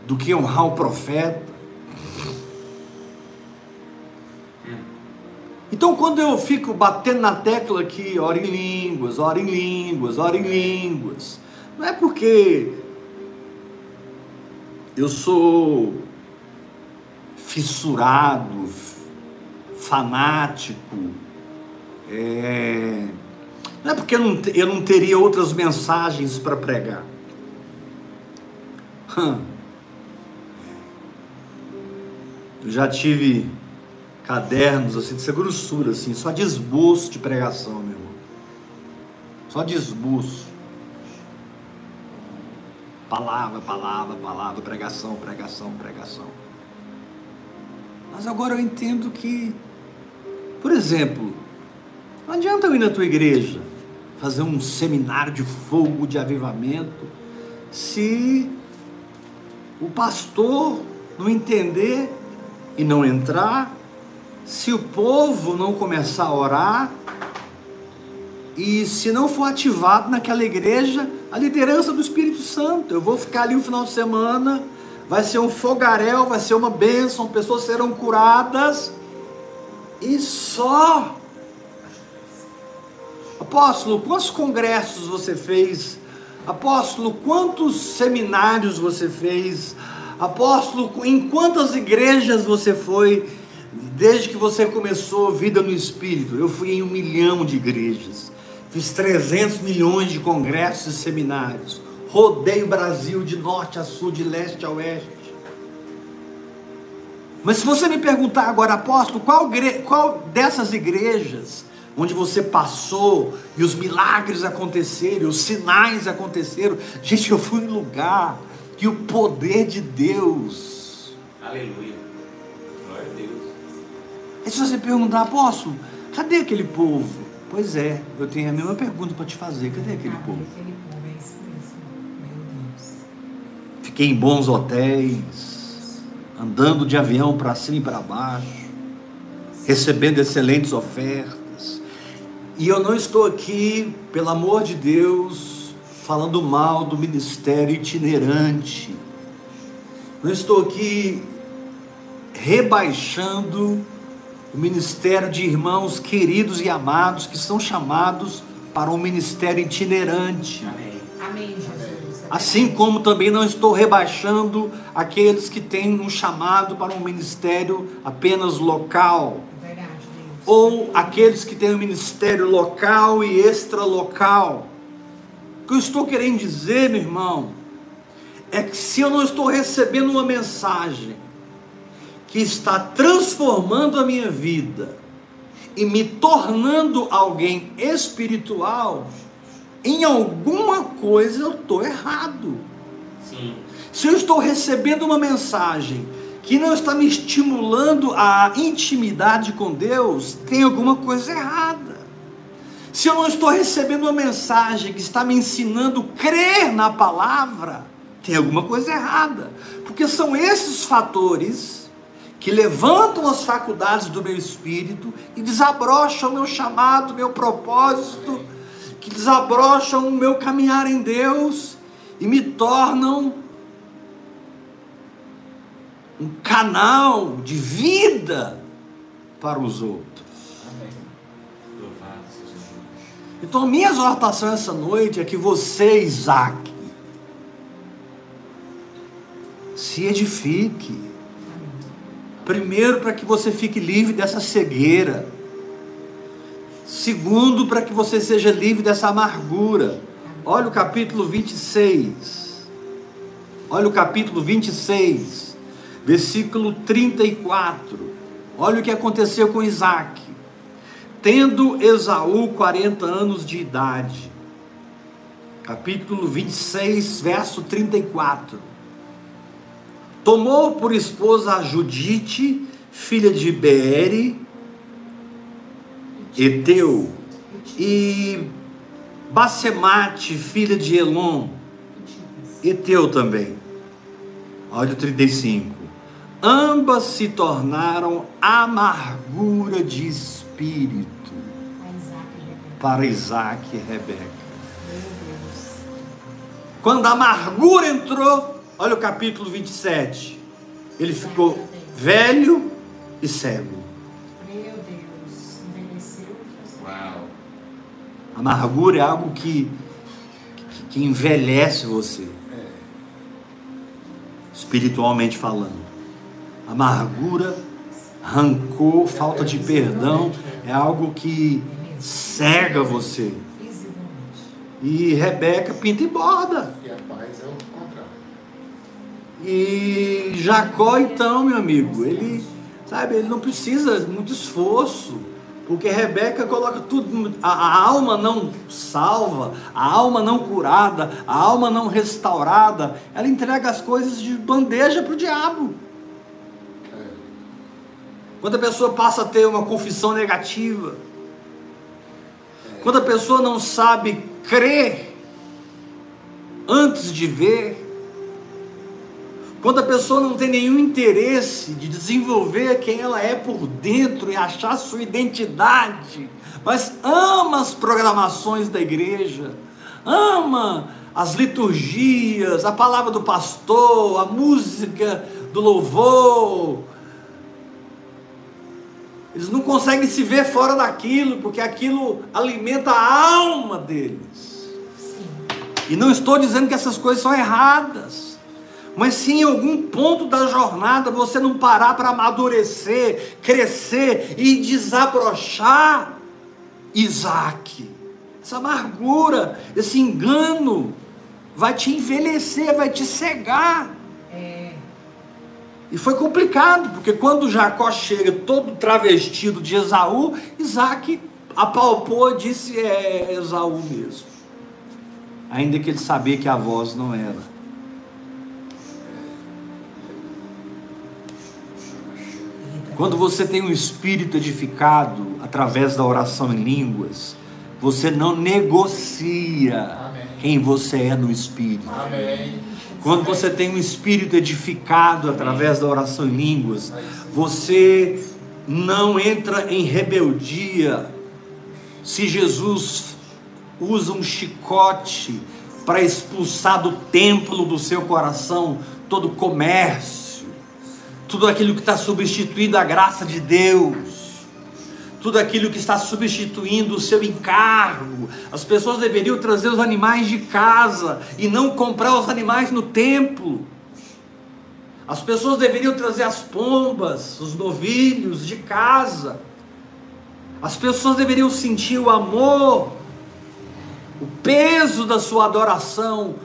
do que honrar o profeta. Então, quando eu fico batendo na tecla aqui, ora em línguas, ora em línguas, ora em línguas, não é porque eu sou fissurado, fanático. é, Não é porque eu não, eu não teria outras mensagens para pregar. Eu já tive cadernos assim, de grossura, assim, só de esboço de pregação, meu irmão. Só de esboço. Palavra, palavra, palavra, pregação, pregação, pregação. Mas agora eu entendo que, por exemplo, não adianta eu ir na tua igreja fazer um seminário de fogo, de avivamento, se o pastor não entender e não entrar, se o povo não começar a orar e se não for ativado naquela igreja a liderança do Espírito Santo. Eu vou ficar ali um final de semana, vai ser um fogaréu, vai ser uma bênção, pessoas serão curadas e só. Apóstolo, quantos congressos você fez? Apóstolo, quantos seminários você fez? Apóstolo, em quantas igrejas você foi desde que você começou vida no Espírito? Eu fui em um milhão de igrejas, fiz 300 milhões de congressos e seminários, rodei o Brasil de norte a sul, de leste a oeste. Mas se você me perguntar agora, apóstolo, qual, qual dessas igrejas onde você passou e os milagres aconteceram, os sinais aconteceram, gente, eu fui em lugar que o poder de Deus. Aleluia. Glória a Deus. E se você perguntar, apóstolo, cadê aquele povo? Pois é, eu tenho a mesma pergunta para te fazer: cadê aquele Ah, povo? Aquele povo, é isso mesmo. Meu Deus. Fiquei em bons hotéis, andando de avião para cima e para baixo, recebendo excelentes ofertas. E eu não estou aqui, pelo amor de Deus, falando mal do ministério itinerante. Não estou aqui rebaixando o ministério de irmãos queridos e amados que são chamados para um ministério itinerante. Amém. Amém, Jesus. Assim como também não estou rebaixando aqueles que têm um chamado para um ministério apenas local, Verdade, ou aqueles que têm um ministério local e extralocal. O que eu estou querendo dizer, meu irmão, é que se eu não estou recebendo uma mensagem que está transformando a minha vida e me tornando alguém espiritual, em alguma coisa eu estou errado. Sim. Se eu estou recebendo uma mensagem que não está me estimulando a intimidade com Deus, tem alguma coisa errada. Se eu não estou recebendo uma mensagem que está me ensinando a crer na palavra, tem alguma coisa errada. Porque são esses fatores que levantam as faculdades do meu espírito e desabrocham o meu chamado, meu propósito, que desabrocham o meu caminhar em Deus e me tornam um canal de vida para os outros. Então, a minha exortação essa noite é que você, Isaac, se edifique. Primeiro, para que você fique livre dessa cegueira. Segundo, para que você seja livre dessa amargura. Olha o capítulo 26. Olha o capítulo 26, versículo 34. Olha o que aconteceu com Isaac. Tendo Esaú 40 anos de idade. Capítulo 26, verso 34. Tomou por esposa a Judite, filha de Beere, Eteu, e Basemate, filha de Elon, Eteu também. Olha o 35. Ambas se tornaram amargura de espírito para Isaac e Rebeca. Quando a amargura entrou, olha o capítulo 27. Ele ficou velho e cego. Meu Deus. Envelheceu. Uau. Amargura é algo que, que, que envelhece você. espiritualmente falando. Amargura, rancor, falta de perdão é algo que cega você. E Rebeca pinta e borda. E a paz é o contrário. E Jacó, então, meu amigo, ele, sabe, ele não precisa muito esforço, porque Rebeca coloca tudo, a, a alma não salva, a alma não curada, a alma não restaurada, ela entrega as coisas de bandeja para o diabo. Quando a pessoa passa a ter uma confissão negativa, quando a pessoa não sabe crer antes de ver, quando a pessoa não tem nenhum interesse de desenvolver quem ela é por dentro e achar sua identidade, mas ama as programações da igreja, ama as liturgias, a palavra do pastor, a música do louvor, eles não conseguem se ver fora daquilo, porque aquilo alimenta a alma deles. E não estou dizendo que essas coisas são erradas, mas se em algum ponto da jornada você não parar para amadurecer, crescer e desabrochar, Isaac, essa amargura, esse engano, vai te envelhecer, vai te cegar. É. E foi complicado, porque quando Jacó chega todo travestido de Esaú, Isaac apalpou e disse: É Esaú mesmo. Ainda que ele sabia que a voz não era. Quando você tem um espírito edificado através da oração em línguas, você não negocia Amém. quem você é no espírito. Amém. Quando você tem um espírito edificado através da oração em línguas, você não entra em rebeldia. Se Jesus usa um chicote para expulsar do templo do seu coração todo comércio, tudo aquilo que está substituindo a graça de Deus, tudo aquilo que está substituindo o seu encargo. As pessoas deveriam trazer os animais de casa e não comprar os animais no templo. As pessoas deveriam trazer as pombas, os novilhos de casa. As pessoas deveriam sentir o amor, o peso da sua adoração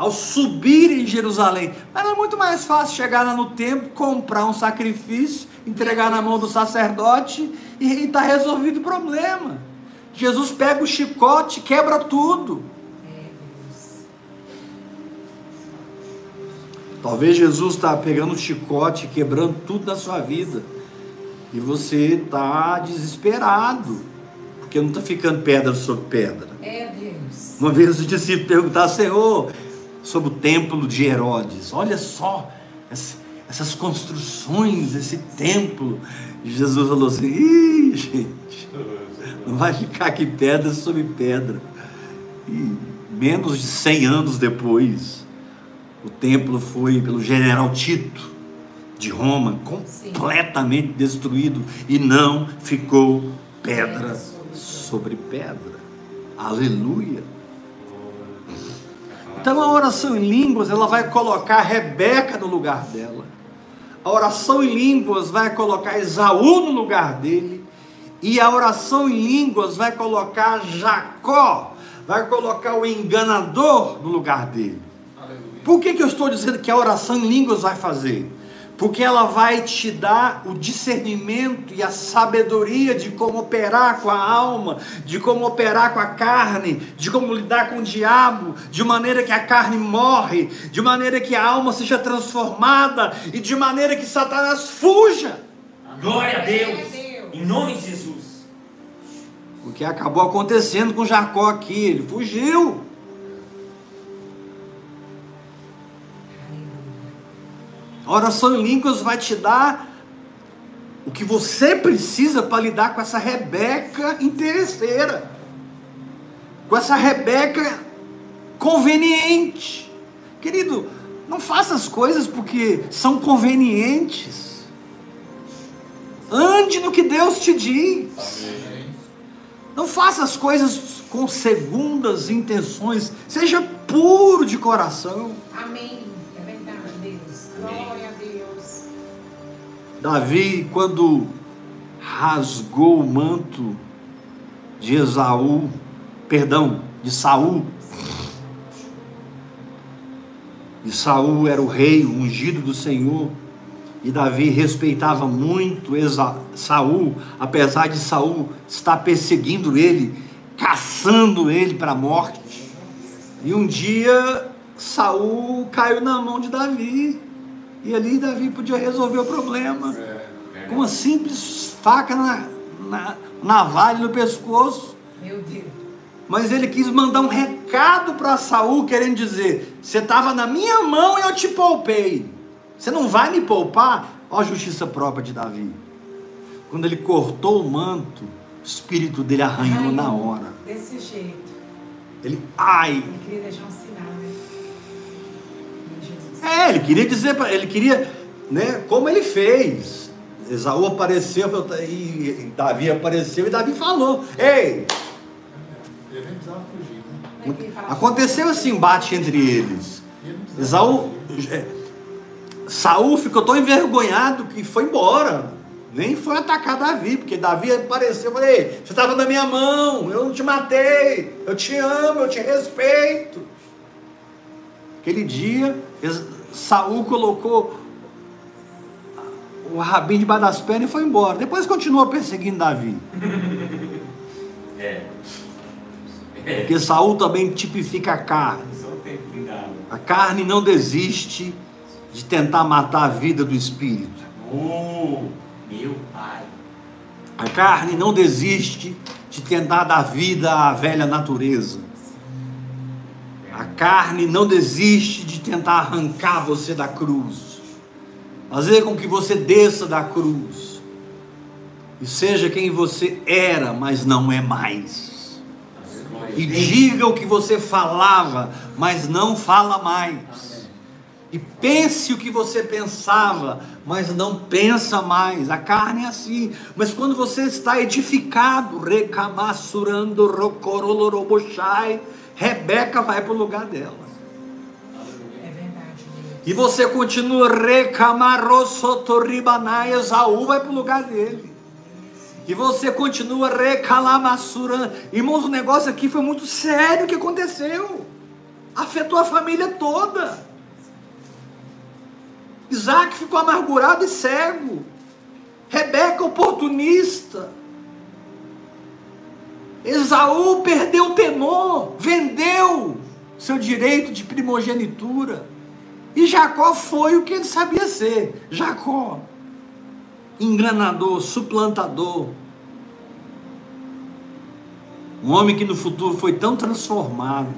ao subir em Jerusalém. Mas é muito mais fácil chegar lá no templo, comprar um sacrifício, entregar na mão do sacerdote e está resolvido o problema. Jesus pega o chicote, quebra tudo. É, Deus. Talvez Jesus está pegando o chicote, quebrando tudo na sua vida. E você está desesperado, porque não está ficando pedra sobre pedra. É, Deus. Uma vez os discípulos perguntaram, Senhor, sobre o templo de Herodes, olha só ess- essas construções, esse templo. Jesus falou assim: Ih, gente, não vai ficar aqui pedra sobre pedra. E menos de 100 anos depois, o templo foi pelo general Tito de Roma completamente destruído e não ficou pedra sobre pedra. Aleluia. Então a oração em línguas, ela vai colocar Rebeca no lugar dela. A oração em línguas vai colocar Esaú no lugar dele. E a oração em línguas vai colocar Jacó, vai colocar o enganador no lugar dele. Aleluia. Por que, que eu estou dizendo que a oração em línguas vai fazer? Porque ela vai te dar o discernimento e a sabedoria de como operar com a alma, de como operar com a carne, de como lidar com o diabo, de maneira que a carne morre, de maneira que a alma seja transformada e de maneira que Satanás fuja. Glória a Deus. Glória a Deus. Em nome de Jesus. O que acabou acontecendo com Jacó aqui, ele fugiu. A oração em línguas vai te dar o que você precisa para lidar com essa Rebeca interesseira, com essa Rebeca conveniente. Querido, não faça as coisas porque são convenientes. Ande no que Deus te diz. Não faça as coisas com segundas intenções. Seja puro de coração. Amém. Glória Deus. Davi, quando rasgou o manto de Esaú, perdão, de Saul, e Saul era o rei o ungido do Senhor, e Davi respeitava muito Esa Saul, apesar de Saul estar perseguindo ele, caçando ele para a morte. E um dia Saul caiu na mão de Davi. E ali Davi podia resolver o problema. Com uma simples faca na, na navalha no pescoço. Meu Deus. Mas ele quis mandar um recado para Saul, querendo dizer: Você estava na minha mão e eu te poupei. Você não vai me poupar? Olha a justiça própria de Davi. Quando ele cortou o manto, o espírito dele arranhou na hora. Desse jeito. Ele, ai, Ele queria deixar um É, ele queria dizer, pra- ele queria, né, como ele fez. Esaú apareceu e e Davi apareceu e Davi falou: Ei, Ele fugir, né? Aconteceu esse embate entre eles. Esaú, é, Saul ficou tão envergonhado que foi embora. Nem foi atacar Davi, porque Davi apareceu e falou: Ei, você estava na minha mão, eu não te matei, eu te amo, eu te respeito. Aquele dia, Saul colocou o rabinho debaixo das pernas e foi embora. Depois continuou perseguindo Davi. É. Porque Saul também tipifica a carne. A carne não desiste de tentar matar a vida do espírito. Oh, meu pai. A carne não desiste de tentar dar vida à velha natureza. A carne não desiste de tentar arrancar você da cruz. Fazer com que você desça da cruz. E seja quem você era, mas não é mais. E diga o que você falava, mas não fala mais. E pense o que você pensava, mas não pensa mais. A carne é assim. Mas quando você está edificado, recamassurando, rocoroloroboshai, Rebeca vai para o lugar dela. É. E você continua recamarossotorribanai, Esaú vai para o lugar dele. E você continua recalamassurando. Irmãos, o negócio aqui foi muito sério o que aconteceu. Afetou a família toda. Isaac ficou amargurado e cego. Rebeca oportunista. Esaú perdeu o temor, vendeu seu direito de primogenitura. E Jacó foi o que ele sabia ser. Jacó, enganador, suplantador. Um homem que no futuro foi tão transformado.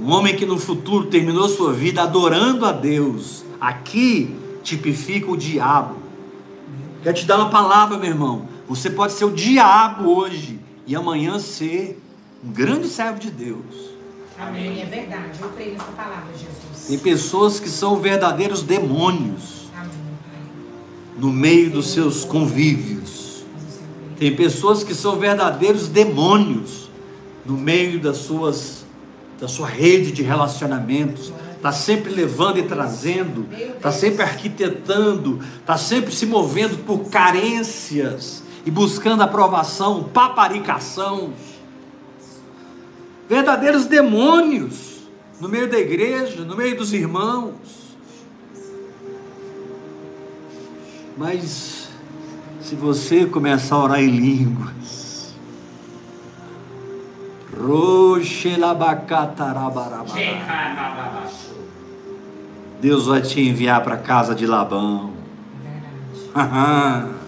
Um homem que no futuro terminou sua vida adorando a Deus. Aqui tipifica o diabo. Quero te dar uma palavra, meu irmão. Você pode ser o diabo hoje e amanhã ser um grande servo de Deus. Amém. É verdade. Eu creio nessa palavra, Jesus. Tem pessoas que são verdadeiros demônios Amém, no meio dos seus convívios. Tem pessoas que são verdadeiros demônios no meio das suas da sua rede de relacionamentos. Está sempre levando e trazendo, está sempre arquitetando, está sempre se movendo por carências e buscando aprovação, paparicação. Verdadeiros demônios no meio da igreja, no meio dos irmãos. Mas se você começar a orar em línguas. Deus vai te enviar para a casa de Labão. verdade.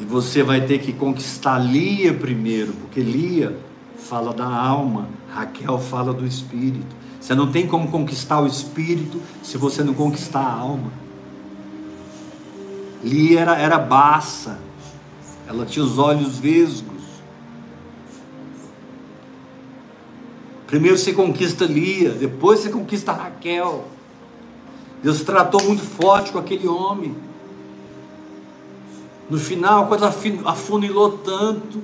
E você vai ter que conquistar Lia primeiro, porque Lia fala da alma, Raquel fala do espírito. Você não tem como conquistar o espírito se você não conquistar a alma. Lia era, era baça, ela tinha os olhos vesgos. Primeiro você conquista Lia, depois você conquista Raquel. Deus tratou muito forte com aquele homem. No final, a coisa afunilou tanto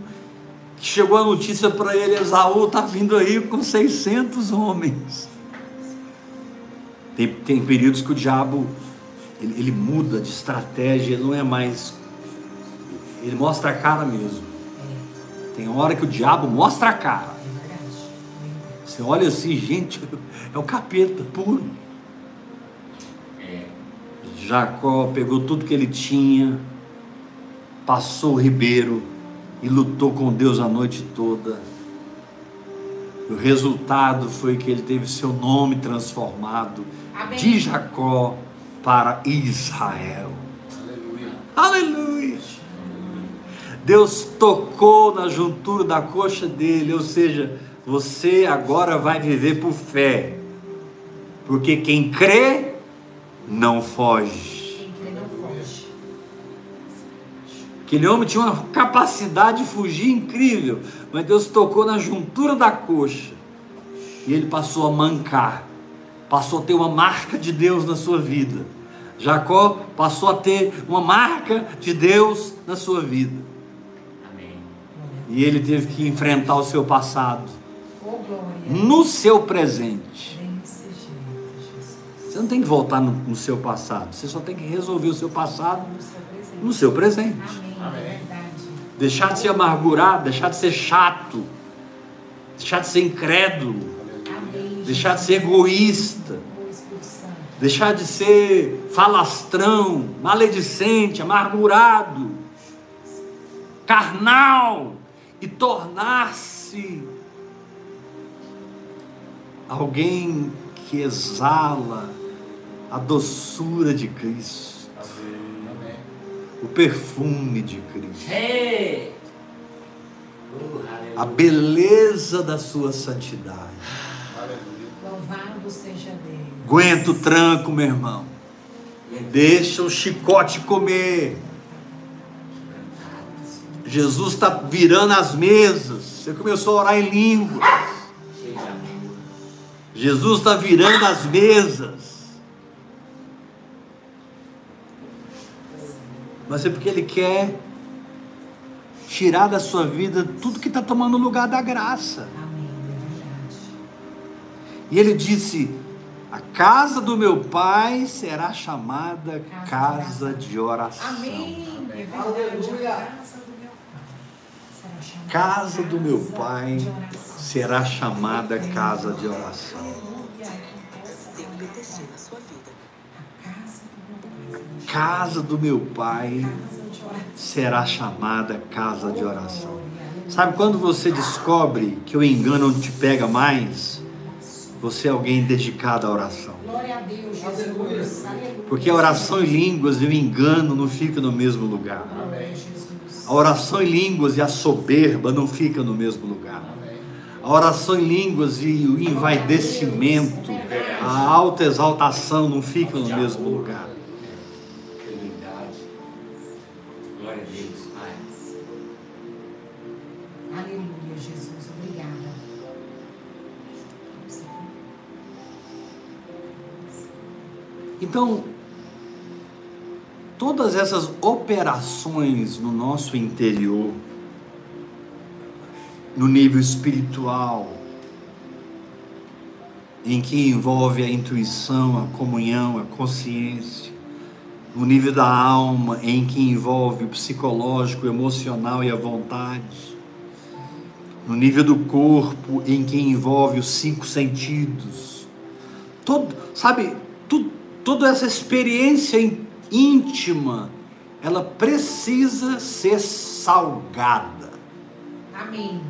que chegou a notícia para ele: Esaú está vindo aí com 600 homens. Tem, tem períodos que o diabo ele, ele muda de estratégia, ele não é mais. Ele mostra a cara mesmo. Tem hora que o diabo mostra a cara. É. Você olha assim, gente, é o capeta puro. Jacó pegou tudo que ele tinha, passou o ribeiro e lutou com Deus a noite toda. O resultado foi que ele teve seu nome transformado Amém. de Jacó para Israel. Aleluia. Aleluia! Deus tocou na juntura da coxa dele, ou seja, você agora vai viver por fé, porque quem crê não foge. Aquele homem tinha uma capacidade de fugir incrível, mas Deus tocou na juntura da coxa e ele passou a mancar, passou a ter uma marca de Deus na sua vida. Jacó passou a ter uma marca de Deus na sua vida. Amém. E ele teve que enfrentar o seu passado glória. no seu presente. Você não tem que voltar no, no seu passado, você só tem que resolver o seu passado No seu presente. no seu presente. Amém. É verdade. Deixar de ser amargurado, deixar de ser chato, deixar de ser incrédulo, Amém. deixar de ser egoísta, deixar de ser falastrão, maledicente, amargurado, carnal e tornar-se alguém que exala a doçura de Cristo, Amém. o perfume de Cristo, Hey! Oh, a beleza da sua santidade. Aleluia. Louvado seja Deus. Aguenta o tranco, meu irmão. Deixa o chicote comer. Jesus está virando as mesas. Você começou a orar em língua. Cheio de amor. Jesus está virando as mesas. Mas é porque Ele quer tirar da sua vida tudo que está tomando lugar da graça. Amém. É verdade. E Ele disse: A casa do meu pai será chamada casa de oração. Amém. É. Aleluia. Casa do meu pai será chamada Casa de oração. Casa do meu pai será chamada casa de oração. Sabe quando você descobre que o engano não te pega mais? Você é alguém dedicado à oração. Glória a Deus, Jesus. Aleluia. Porque a oração em línguas e o engano não ficam no mesmo lugar. A oração em línguas e a soberba não ficam no mesmo lugar. A oração em línguas e o envaidecimento, a alta exaltação não ficam no mesmo lugar. Então, todas essas operações no nosso interior, no nível espiritual, em que envolve a intuição, a comunhão, a consciência, no nível da alma, em que envolve o psicológico, o emocional e a vontade, no nível do corpo, em que envolve os cinco sentidos, todo, sabe, tu, toda essa experiência íntima, ela precisa ser salgada. Amém.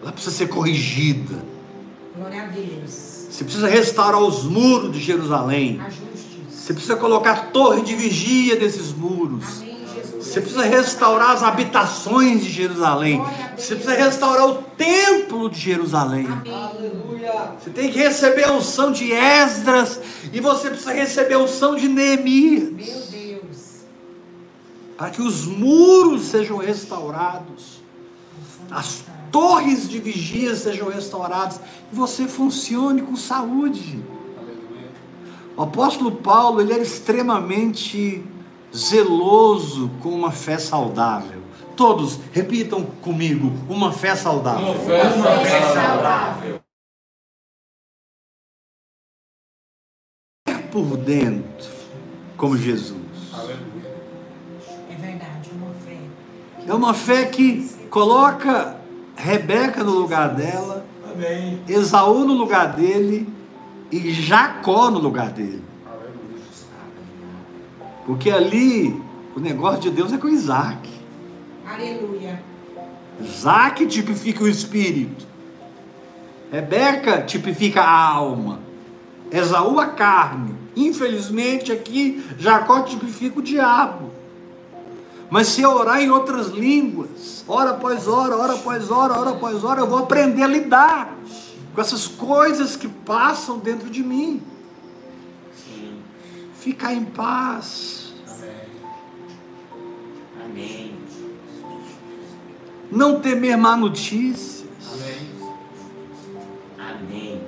Ela precisa ser corrigida. Glória a Deus. Você precisa restaurar os muros de Jerusalém. Ajustes. Você precisa colocar torre de vigia desses muros. Amém. Você precisa restaurar as habitações de Jerusalém. Você precisa restaurar o templo de Jerusalém. Você tem que receber a unção de Esdras e você precisa receber a unção de Neemias. Meu Deus. Para que os muros sejam restaurados, as torres de vigia sejam restauradas e você funcione com saúde. O apóstolo Paulo, ele era extremamente zeloso com uma fé saudável. Todos repitam comigo: uma fé saudável. Uma fé Uma fé saudável. saudável. Por dentro, como Jesus. É verdade, uma fé. É uma fé que coloca Rebeca no lugar dela, Amém. Esaú no lugar dele e Jacó no lugar dele. Porque ali o negócio de Deus é com Isaac. Aleluia. Isaac tipifica o espírito. Rebeca tipifica a alma. Esaú a carne. Infelizmente aqui Jacó tipifica o diabo. Mas se eu orar em outras línguas, hora após hora, hora após hora, hora após hora, eu vou aprender a lidar com essas coisas que passam dentro de mim. Ficar em paz. Amém. Não temer má notícias. Amém. Amém.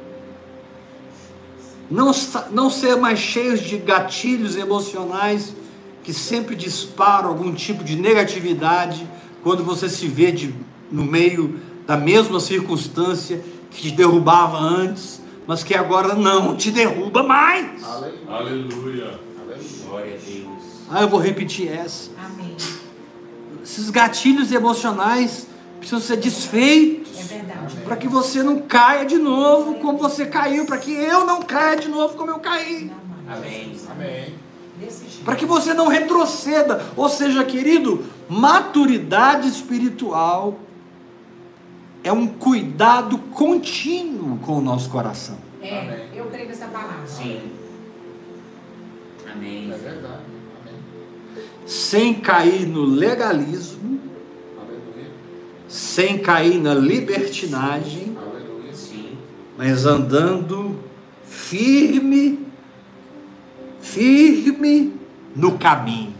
não, não ser mais cheios de gatilhos emocionais que sempre disparam algum tipo de negatividade quando você se vê de, no meio da mesma circunstância que te derrubava antes, mas que agora não te derruba mais. Aleluia. Aleluia. Aleluia. Glória a Deus. Ah, eu vou repetir essa. Amém. Esses gatilhos emocionais precisam ser desfeitos É verdade. para que você não caia de novo como você caiu, para que eu não caia de novo como eu caí. Amém. Para que você não retroceda. Ou seja, querido, maturidade espiritual é um cuidado contínuo com o nosso coração. É, Amém. eu creio nessa palavra. Sim. Amém. É verdade. Sem cair no legalismo, sem cair na libertinagem, mas andando firme, firme no caminho.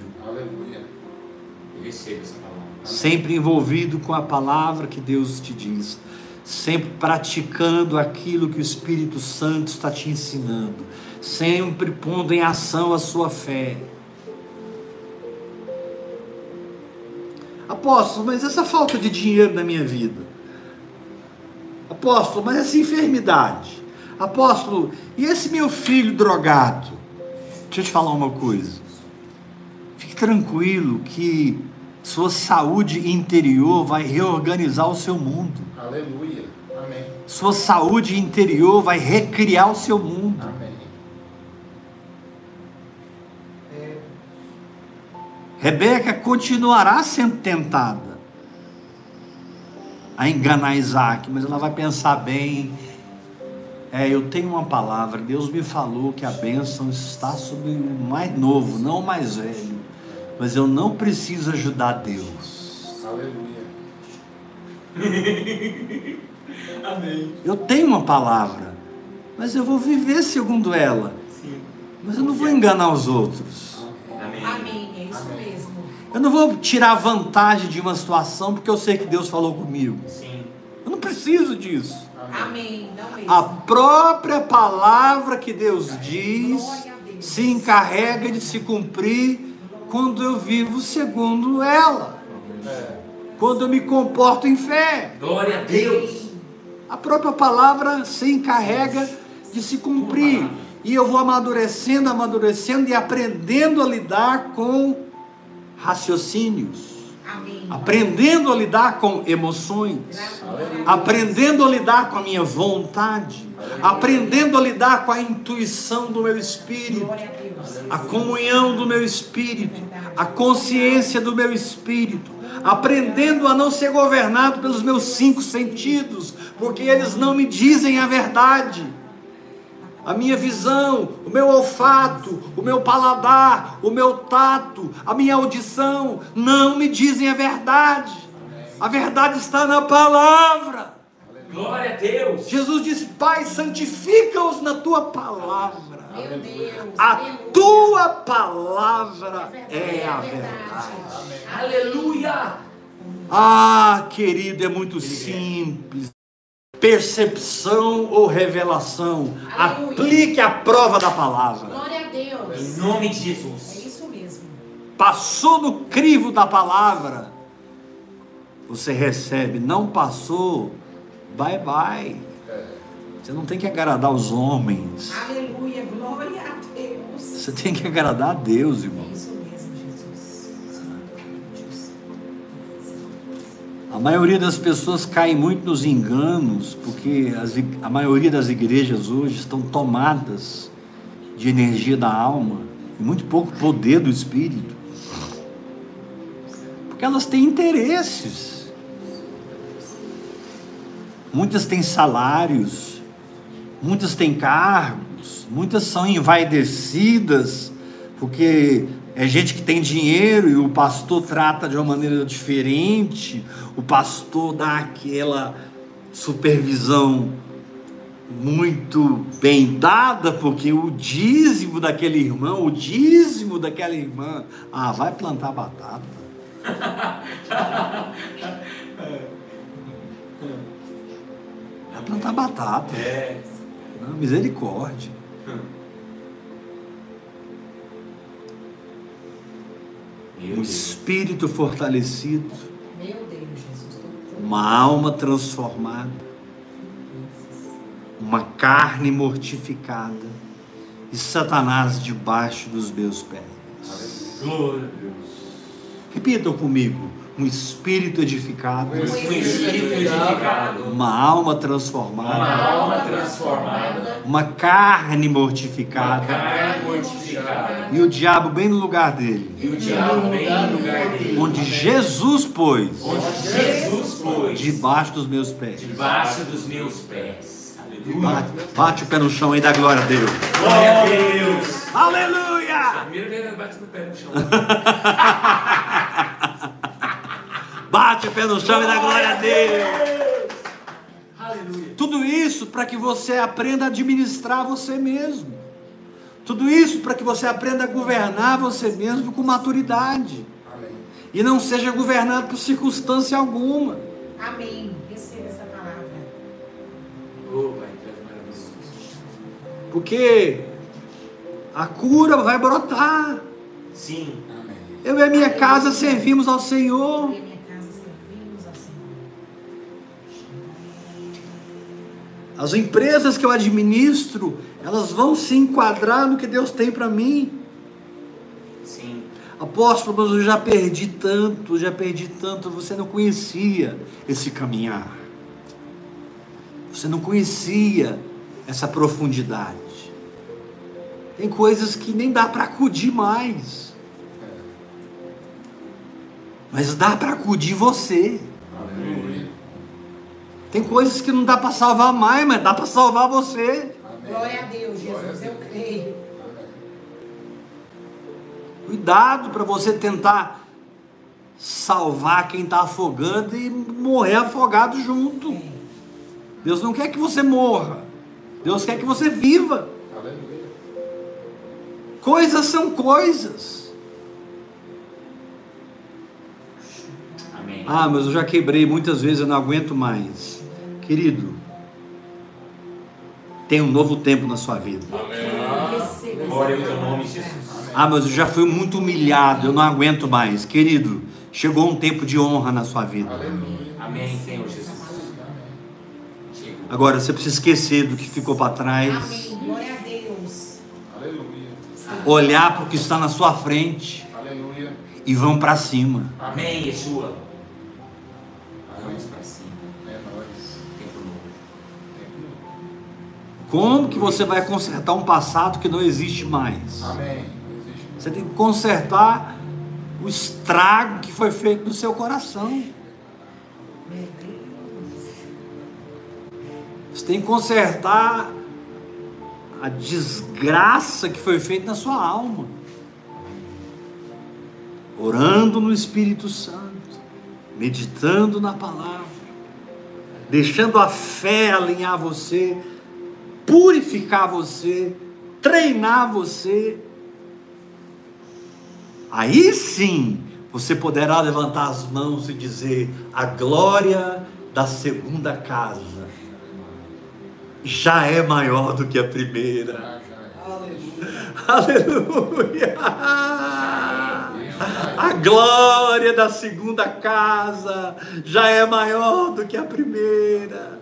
Sempre envolvido com a palavra que Deus te diz, sempre praticando aquilo que o Espírito Santo está te ensinando, sempre pondo em ação a sua fé. Apóstolo, mas essa falta de dinheiro na minha vida. Apóstolo, mas essa enfermidade. Apóstolo, e esse meu filho drogado? Deixa eu te falar uma coisa. Fique tranquilo que sua saúde interior vai reorganizar o seu mundo. Aleluia. Amém. Sua saúde interior vai recriar o seu mundo. Amém. Rebeca continuará sendo tentada a enganar Isaac, mas ela vai pensar bem. É, eu tenho uma palavra, Deus me falou que a bênção está sobre o mais novo, não o mais velho. Mas eu não preciso ajudar Deus. Aleluia. Amém. Eu tenho uma palavra, mas eu vou viver segundo ela. Sim. Mas eu não vou enganar os outros. Amém. Amém, Eu não vou tirar vantagem de uma situação porque eu sei que Deus falou comigo. Sim. Eu não preciso disso. Amém. A própria palavra que Deus diz Deus. se encarrega de se cumprir quando eu vivo segundo ela. É. Quando eu me comporto em fé. Glória a Deus. A própria palavra se encarrega de se cumprir. E eu vou amadurecendo, amadurecendo e aprendendo a lidar com raciocínios. Amém. Aprendendo a lidar com emoções. Aprendendo a lidar com a minha vontade. Aprendendo a lidar com a intuição do meu espírito. A. A comunhão do meu espírito. A consciência do meu espírito. Aprendendo a não ser governado pelos meus cinco sentidos, porque eles não me dizem a verdade. A minha visão, o meu olfato, o meu paladar, o meu tato, a minha audição não me dizem a verdade. A verdade está na palavra. Glória a Deus. Jesus disse: Pai, santifica-os na tua palavra. Meu Deus. A aleluia. tua palavra é a verdade. Aleluia. Ah, querido, é muito simples. Percepção ou revelação. Aleluia. Aplique a prova da palavra. Glória a Deus. Em nome de É Jesus. isso mesmo. Passou no crivo da palavra. você recebe não passou, bye bye. Você não tem que agradar os homens. Aleluia, glória a Deus. Você tem que agradar a Deus, É irmão. Maioria das pessoas cai muito nos enganos, porque as a maioria das igrejas hoje estão tomadas de energia da alma e muito pouco poder do espírito. Porque elas têm interesses. Muitas têm salários, muitas têm cargos, muitas são envaidecidas, porque é gente que tem dinheiro e o pastor trata de uma maneira diferente, o pastor dá aquela supervisão muito bem dada, porque o dízimo daquele irmão, o dízimo daquela irmã, ah, vai plantar batata. Vai plantar batata. É. Não, misericórdia. Um Deus. espírito fortalecido, Meu Deus, Jesus. tô- tô- uma alma transformada, uma carne mortificada e Satanás debaixo dos meus pés. Glória a Deus. Repitam comigo: um espírito edificado, Um espírito edificado. uma alma Uma transformada, alma transformada. uma carne Uma mortificada carne mortificada. e o diabo bem no lugar dele, o no lugar dele. onde Jesus pôs Onde Jesus foi. debaixo dos meus pés. Debaixo dos meus pés. Bate, bate o pé no chão aí da glória a Deus. Glória a Deus. Aleluia! que bate no pé no chão. Bate o pé no chão e dá glória a Deus. Aleluia. Tudo isso para que você aprenda a administrar você mesmo. Tudo isso para que você aprenda a governar você mesmo com maturidade. Amém. E não seja governado por circunstância alguma. Amém. Receba essa palavra. Oh, Pai. Porque a cura vai brotar. Sim. Amém. Eu e a minha casa servimos ao Senhor. Eu As empresas que eu administro, elas vão se enquadrar no que Deus tem para mim. Sim. Apóstolo, mas eu já perdi tanto, já perdi tanto. Você não conhecia esse caminhar. Você não conhecia essa profundidade. Tem coisas que nem dá para acudir mais. Mas dá para acudir você. Tem coisas que não dá para salvar mais, mas dá para salvar você. Amém. Glória a Deus, Jesus. Eu creio. Cuidado para você tentar salvar quem está afogando e morrer afogado junto. Deus não quer que você morra. Deus quer que você viva. Aleluia. Coisas são coisas. Amém. Ah, mas eu já quebrei muitas vezes, eu não aguento mais. Querido, tem um novo tempo na sua vida. Essa Glória ao teu nome, Jesus. Ah, mas eu já fui muito humilhado, eu não aguento mais. Querido, chegou um tempo de honra na sua vida. Aleluia. Amém, Senhor Jesus. Amém. Agora você precisa esquecer do que ficou para trás. Amém. Glória a Deus. Aleluia. olhar para o que está na sua frente Aleluia. e vão para cima. Amém, Yeshua. Amém. Como que você vai consertar um passado que não existe mais? Amém. Você tem que consertar o estrago que foi feito no seu coração. Você tem que consertar a desgraça que foi feita na sua alma. Orando no Espírito Santo, meditando na palavra, deixando a fé alinhar você, purificar você, treinar você. Aí sim você poderá levantar as mãos e dizer: a glória da segunda casa já é maior do que a primeira. Aleluia! A glória da segunda casa já é maior do que a primeira.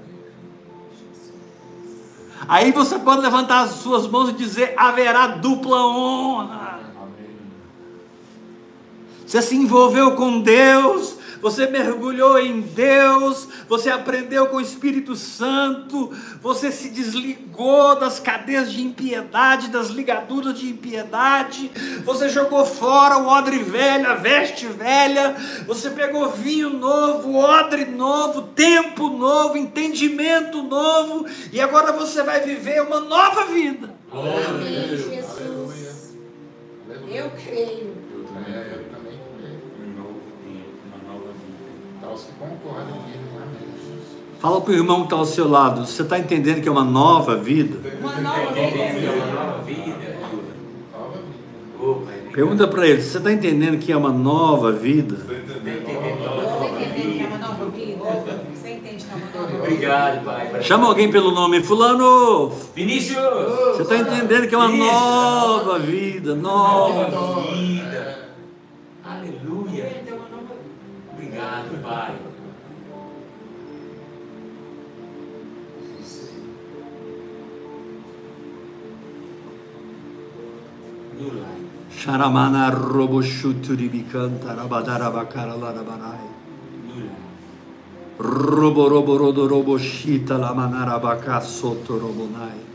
Aí você pode levantar as suas mãos e dizer: haverá dupla honra. Você se envolveu com Deus, você mergulhou em Deus, você aprendeu com o Espírito Santo, você se desligou das cadeias de impiedade, das ligaduras de impiedade, você jogou fora o odre velho, a veste velha, você pegou vinho novo, odre novo, tempo novo, entendimento novo, e agora você vai viver uma nova vida. Amém, Jesus. Eu creio. Eu também, eu também creio. Um novo tempo, uma nova vida. Tá os que concordam amém. Fala para o irmão que está ao seu lado, você está entendendo que é uma nova vida? Uma nova é. Pergunta para ele, você está entendendo que é uma nova vida? Entendendo que Eu uma tô nova entendendo que vida. uma nova vida. Você entende que uma nova vida? Obrigado, Pai. Chama alguém pelo nome, fulano. Vinícius! Você está entendendo que é uma nova vida, nova. Nova vida. Aleluia. Obrigado, Pai. Sharamana. New life. Robo robo rodo robo shita la manarabaka soto robonai.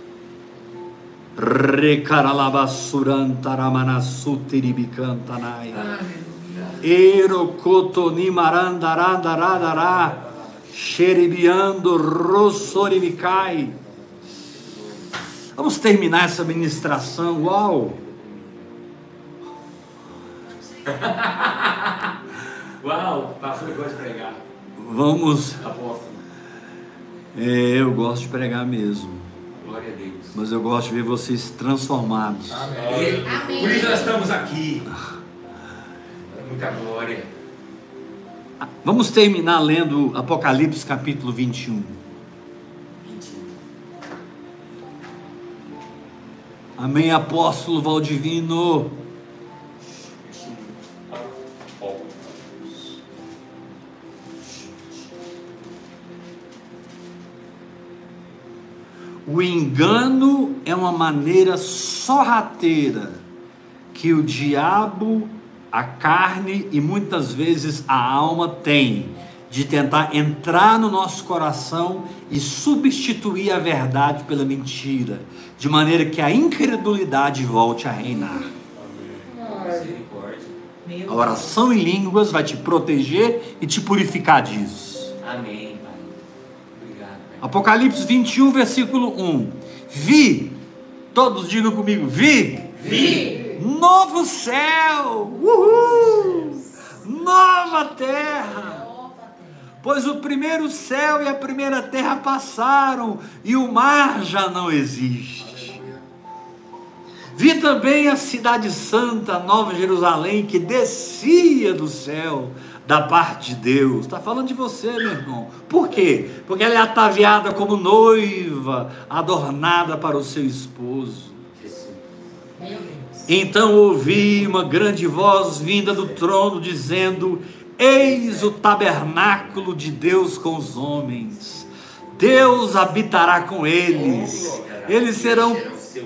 Rekaralabasuranta ramana sutiribikantanai. Ero kotoni marandarandaradara. Xeribiando rossoribicai. Vamos terminar essa ministração. Uau! Uau, pastor gosta de pregar. Vamos. Apóstolo. É, eu gosto de pregar mesmo. Glória a Deus. Mas eu gosto de ver vocês transformados. Amém. Amém. Por isso nós estamos aqui. É muita glória. Vamos terminar lendo Apocalipse capítulo 21. 21. Amém, apóstolo Valdivino. O engano é uma maneira sorrateira que o diabo, a carne e muitas vezes a alma tem de tentar entrar no nosso coração e substituir a verdade pela mentira, de maneira que a incredulidade volte a reinar. A oração em línguas vai te proteger e te purificar disso. Amém. Apocalipse 21, versículo 1. Vi, todos digam comigo, vi, Vi. novo céu, uhul, nova terra. Nova terra. Pois o primeiro céu e a primeira terra passaram e o mar já não existe. Vi também a cidade santa, Nova Jerusalém, que descia do céu da parte de Deus. Está falando de você, meu irmão. Por quê? Porque ela é ataviada como noiva, adornada para o seu esposo. Então ouvi uma grande voz vinda do trono dizendo: Eis o tabernáculo de Deus com os homens. Deus habitará com eles. Eles serão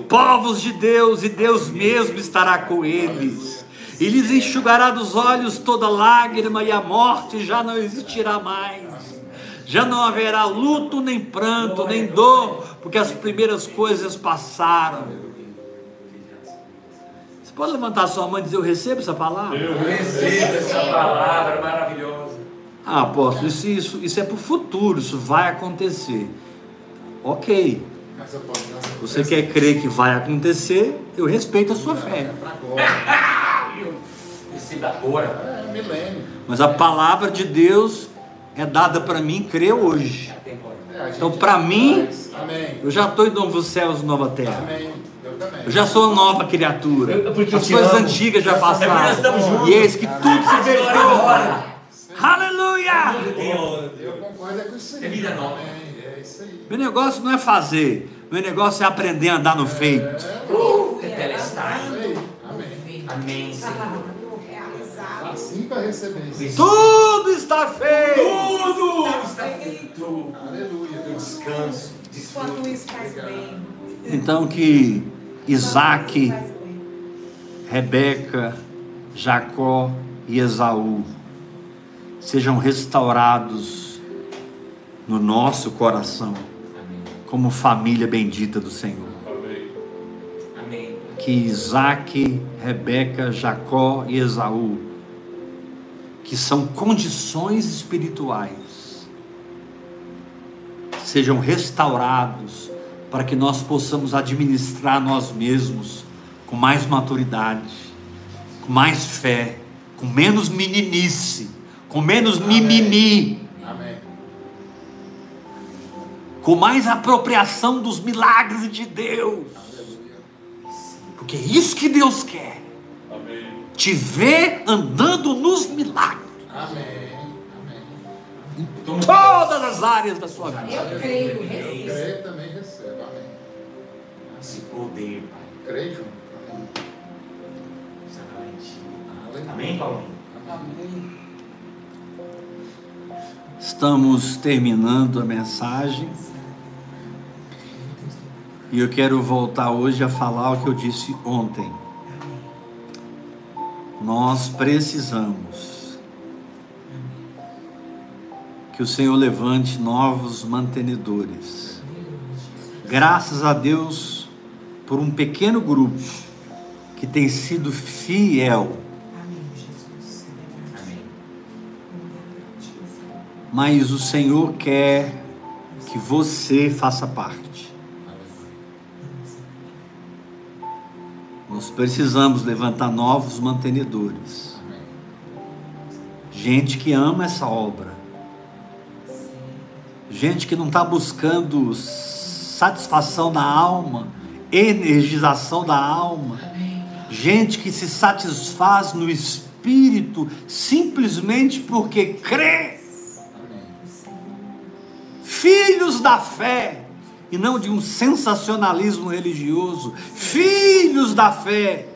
povos de Deus e Deus mesmo estará com eles. E lhes enxugará dos olhos toda lágrima e a morte já não existirá mais. Já não haverá luto, nem pranto, nem dor, porque as primeiras coisas passaram. Você pode levantar sua mão e dizer: Eu recebo essa palavra? Eu recebo essa palavra maravilhosa. Ah, apóstolo, isso, isso, isso é para o futuro, isso vai acontecer. Ok. Você quer crer que vai acontecer, eu respeito a sua fé. pra agora. Agora. É milênio. Mas a palavra de Deus é dada para mim crer hoje. É. É, Então, pra mim-. Amém. Eu já estou em novos céus e nova terra. Amém. Eu também. Eu já sou uma nova criatura. Eu- eu As coisas amo. antigas já É passaram. juntos. E eis que tudo se fez glória. Aleluia! Eu concordo é com isso aí. É vida nova. É isso aí. Meu negócio não é fazer, meu negócio é aprender a andar no feito. Uh, Tetelestai. Isso aí. Amém. Amém, Senhor. Vai receber isso. Tudo está feito. Tudo está feito. Aleluia, Deus. Descanso, Quando desfrute. isso faz bem. Então que Isaac. Rebeca, Jacó e Esaú sejam restaurados no nosso coração como família bendita do Senhor. Amém. Amém. Que Isaac, Rebeca, Jacó e Esaú, que são condições espirituais, sejam restaurados para que nós possamos administrar nós mesmos com mais maturidade, com mais fé, com menos meninice, com menos mimimi, Amém. com mais apropriação dos milagres de Deus. Porque é isso que Deus quer. Te ver andando nos milagres. Amém. Amém. Em todas as áreas da sua vida. Eu creio, Eu recebo. creio também recebo. Amém. Esse poder, Pai. Creio junto. Essa. Amém, Paulinho? Amém. Estamos terminando a mensagem. E eu quero voltar hoje a falar o que eu disse ontem. Nós precisamos que o Senhor levante novos mantenedores. Graças a Deus por um pequeno grupo que tem sido fiel. Mas o Senhor quer que você faça parte. Nós precisamos levantar novos mantenedores. Gente que ama essa obra. Gente que não está buscando satisfação da alma, energização da alma. Gente que se satisfaz no espírito simplesmente porque crê. Filhos da fé e não de um sensacionalismo religioso, filhos da fé.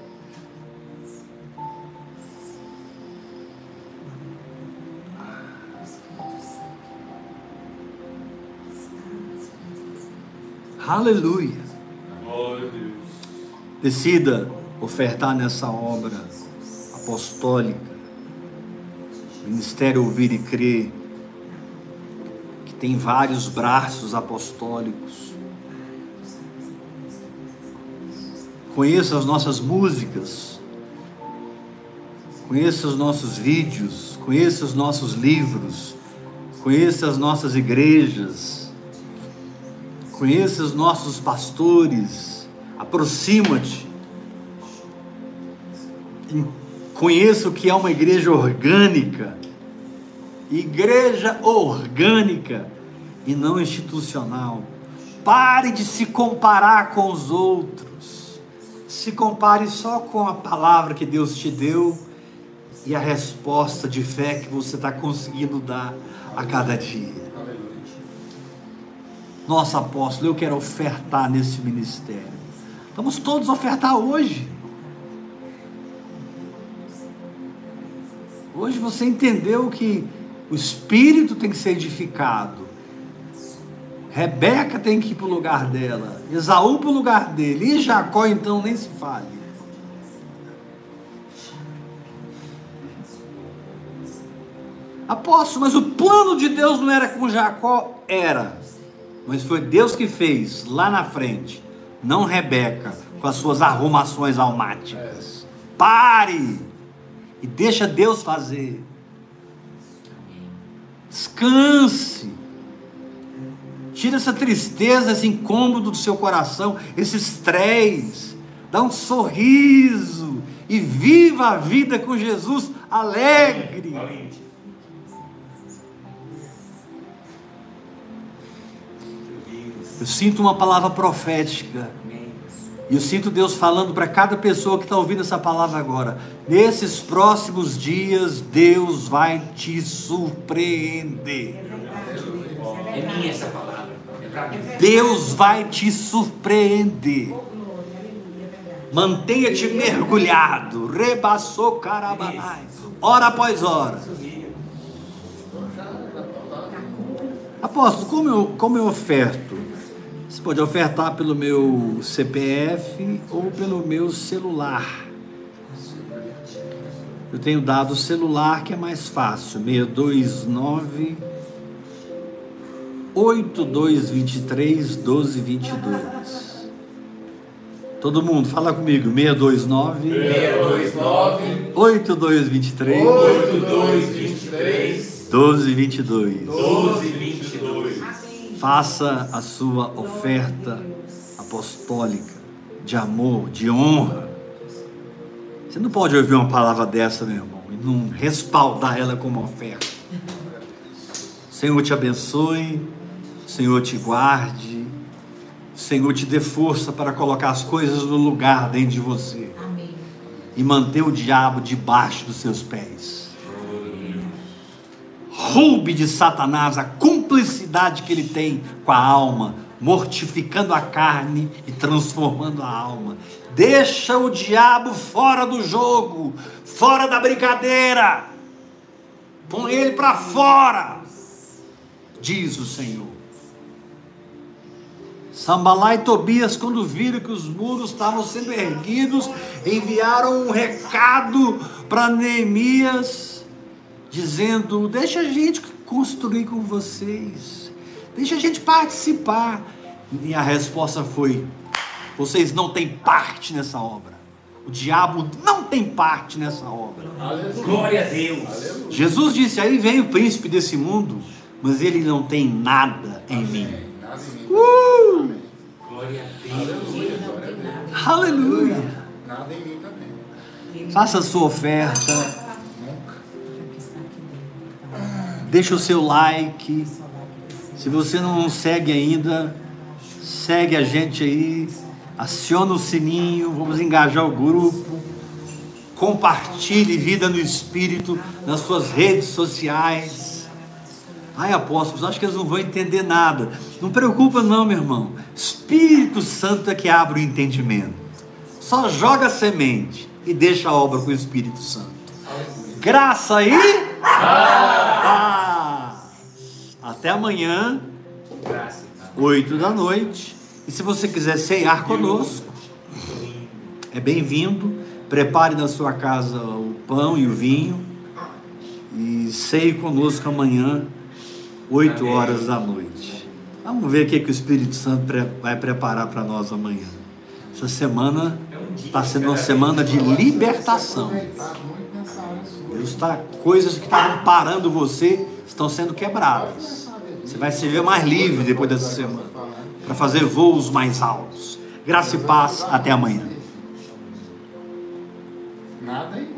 Aleluia. Decida ofertar nessa obra apostólica, Ministério Ouvir e Crer, tem vários braços apostólicos. Conheça as nossas músicas, conheça os nossos vídeos, conheça os nossos livros, conheça as nossas igrejas, conheça os nossos pastores, aproxima-te, conheça o que é uma igreja orgânica, igreja orgânica e não institucional. Pare de se comparar com os outros, se compare só com a palavra que Deus te deu e a resposta de fé que você está conseguindo dar a cada dia. Nossa apóstolo, eu quero ofertar nesse ministério. Vamos todos ofertar hoje. Hoje você entendeu que o espírito tem que ser edificado. Rebeca tem que ir para o lugar dela, Esaú para o lugar dele, e Jacó então nem se fale. Apóstolo, mas o plano de Deus não era com Jacó? Era. Mas foi Deus que fez lá na frente, não Rebeca, com as suas arrumações almáticas. Pare e deixa Deus fazer. Descanse. Tira essa tristeza, esse incômodo do seu coração, esse estresse. Dá um sorriso e viva a vida com Jesus alegre. Eu sinto uma palavra profética. E eu sinto Deus falando para cada pessoa que está ouvindo essa palavra agora. Nesses próximos dias, Deus vai te surpreender. É minha essa palavra. É. Deus vai te surpreender. Mantenha-te mergulhado. Rebaçou carabanai. Hora após hora. Apóstolo, como eu, como eu oferto? Você pode ofertar pelo meu CPF ou pelo meu celular. Eu tenho dado o celular que é mais fácil, 629 8223 1222. Todo mundo, fala comigo, 629 629 8223 8223 1222. 1222. Faça a sua oferta apostólica de amor, de honra. Você não pode ouvir uma palavra dessa, meu irmão, e não respaldar ela como oferta. Senhor te abençoe, Senhor te guarde, Senhor te dê força para colocar as coisas no lugar dentro de você Amém. e manter o diabo debaixo dos seus pés. Roube de Satanás a cumplicidade que ele tem com a alma, mortificando a carne e transformando a alma. Deixa o diabo fora do jogo, fora da brincadeira. Põe ele para fora, diz o Senhor. Sambalá e Tobias, quando viram que os muros estavam sendo erguidos, enviaram um recado para Neemias, dizendo: Deixa a gente construir com vocês, deixa a gente participar. E a resposta foi: Vocês não têm parte nessa obra. O diabo não tem parte nessa obra. Glória a Deus. Jesus disse: Aí vem o príncipe desse mundo, mas ele não tem nada em mim. Nada em mim. Uh! Glória a Deus. Aleluia, glória a Deus. Aleluia! Nada em mim também. Faça a sua oferta, deixa o seu like. Se você não segue ainda, segue a gente aí, aciona o sininho, vamos engajar o grupo. Compartilhe vida no Espírito nas suas redes sociais. Ai, apóstolos, acho que eles não vão entender nada. Não preocupa não, meu irmão. Espírito Santo é que abre o entendimento. Só joga a semente e deixa a obra com o Espírito Santo. Graça aí. Ah! Até amanhã, Graças. 8 da noite. E se você quiser ceiar conosco, é bem-vindo. Prepare na sua casa o pão e o vinho. E ceie conosco amanhã, 8 Amém. horas da noite. Vamos ver o que, que o Espírito Santo vai preparar para nós amanhã. Essa semana está sendo uma semana de libertação. Deus está coisas que estavam parando você estão sendo quebradas. Você vai se ver mais livre depois dessa semana para fazer voos mais altos. Graça e paz até amanhã. Nada igual.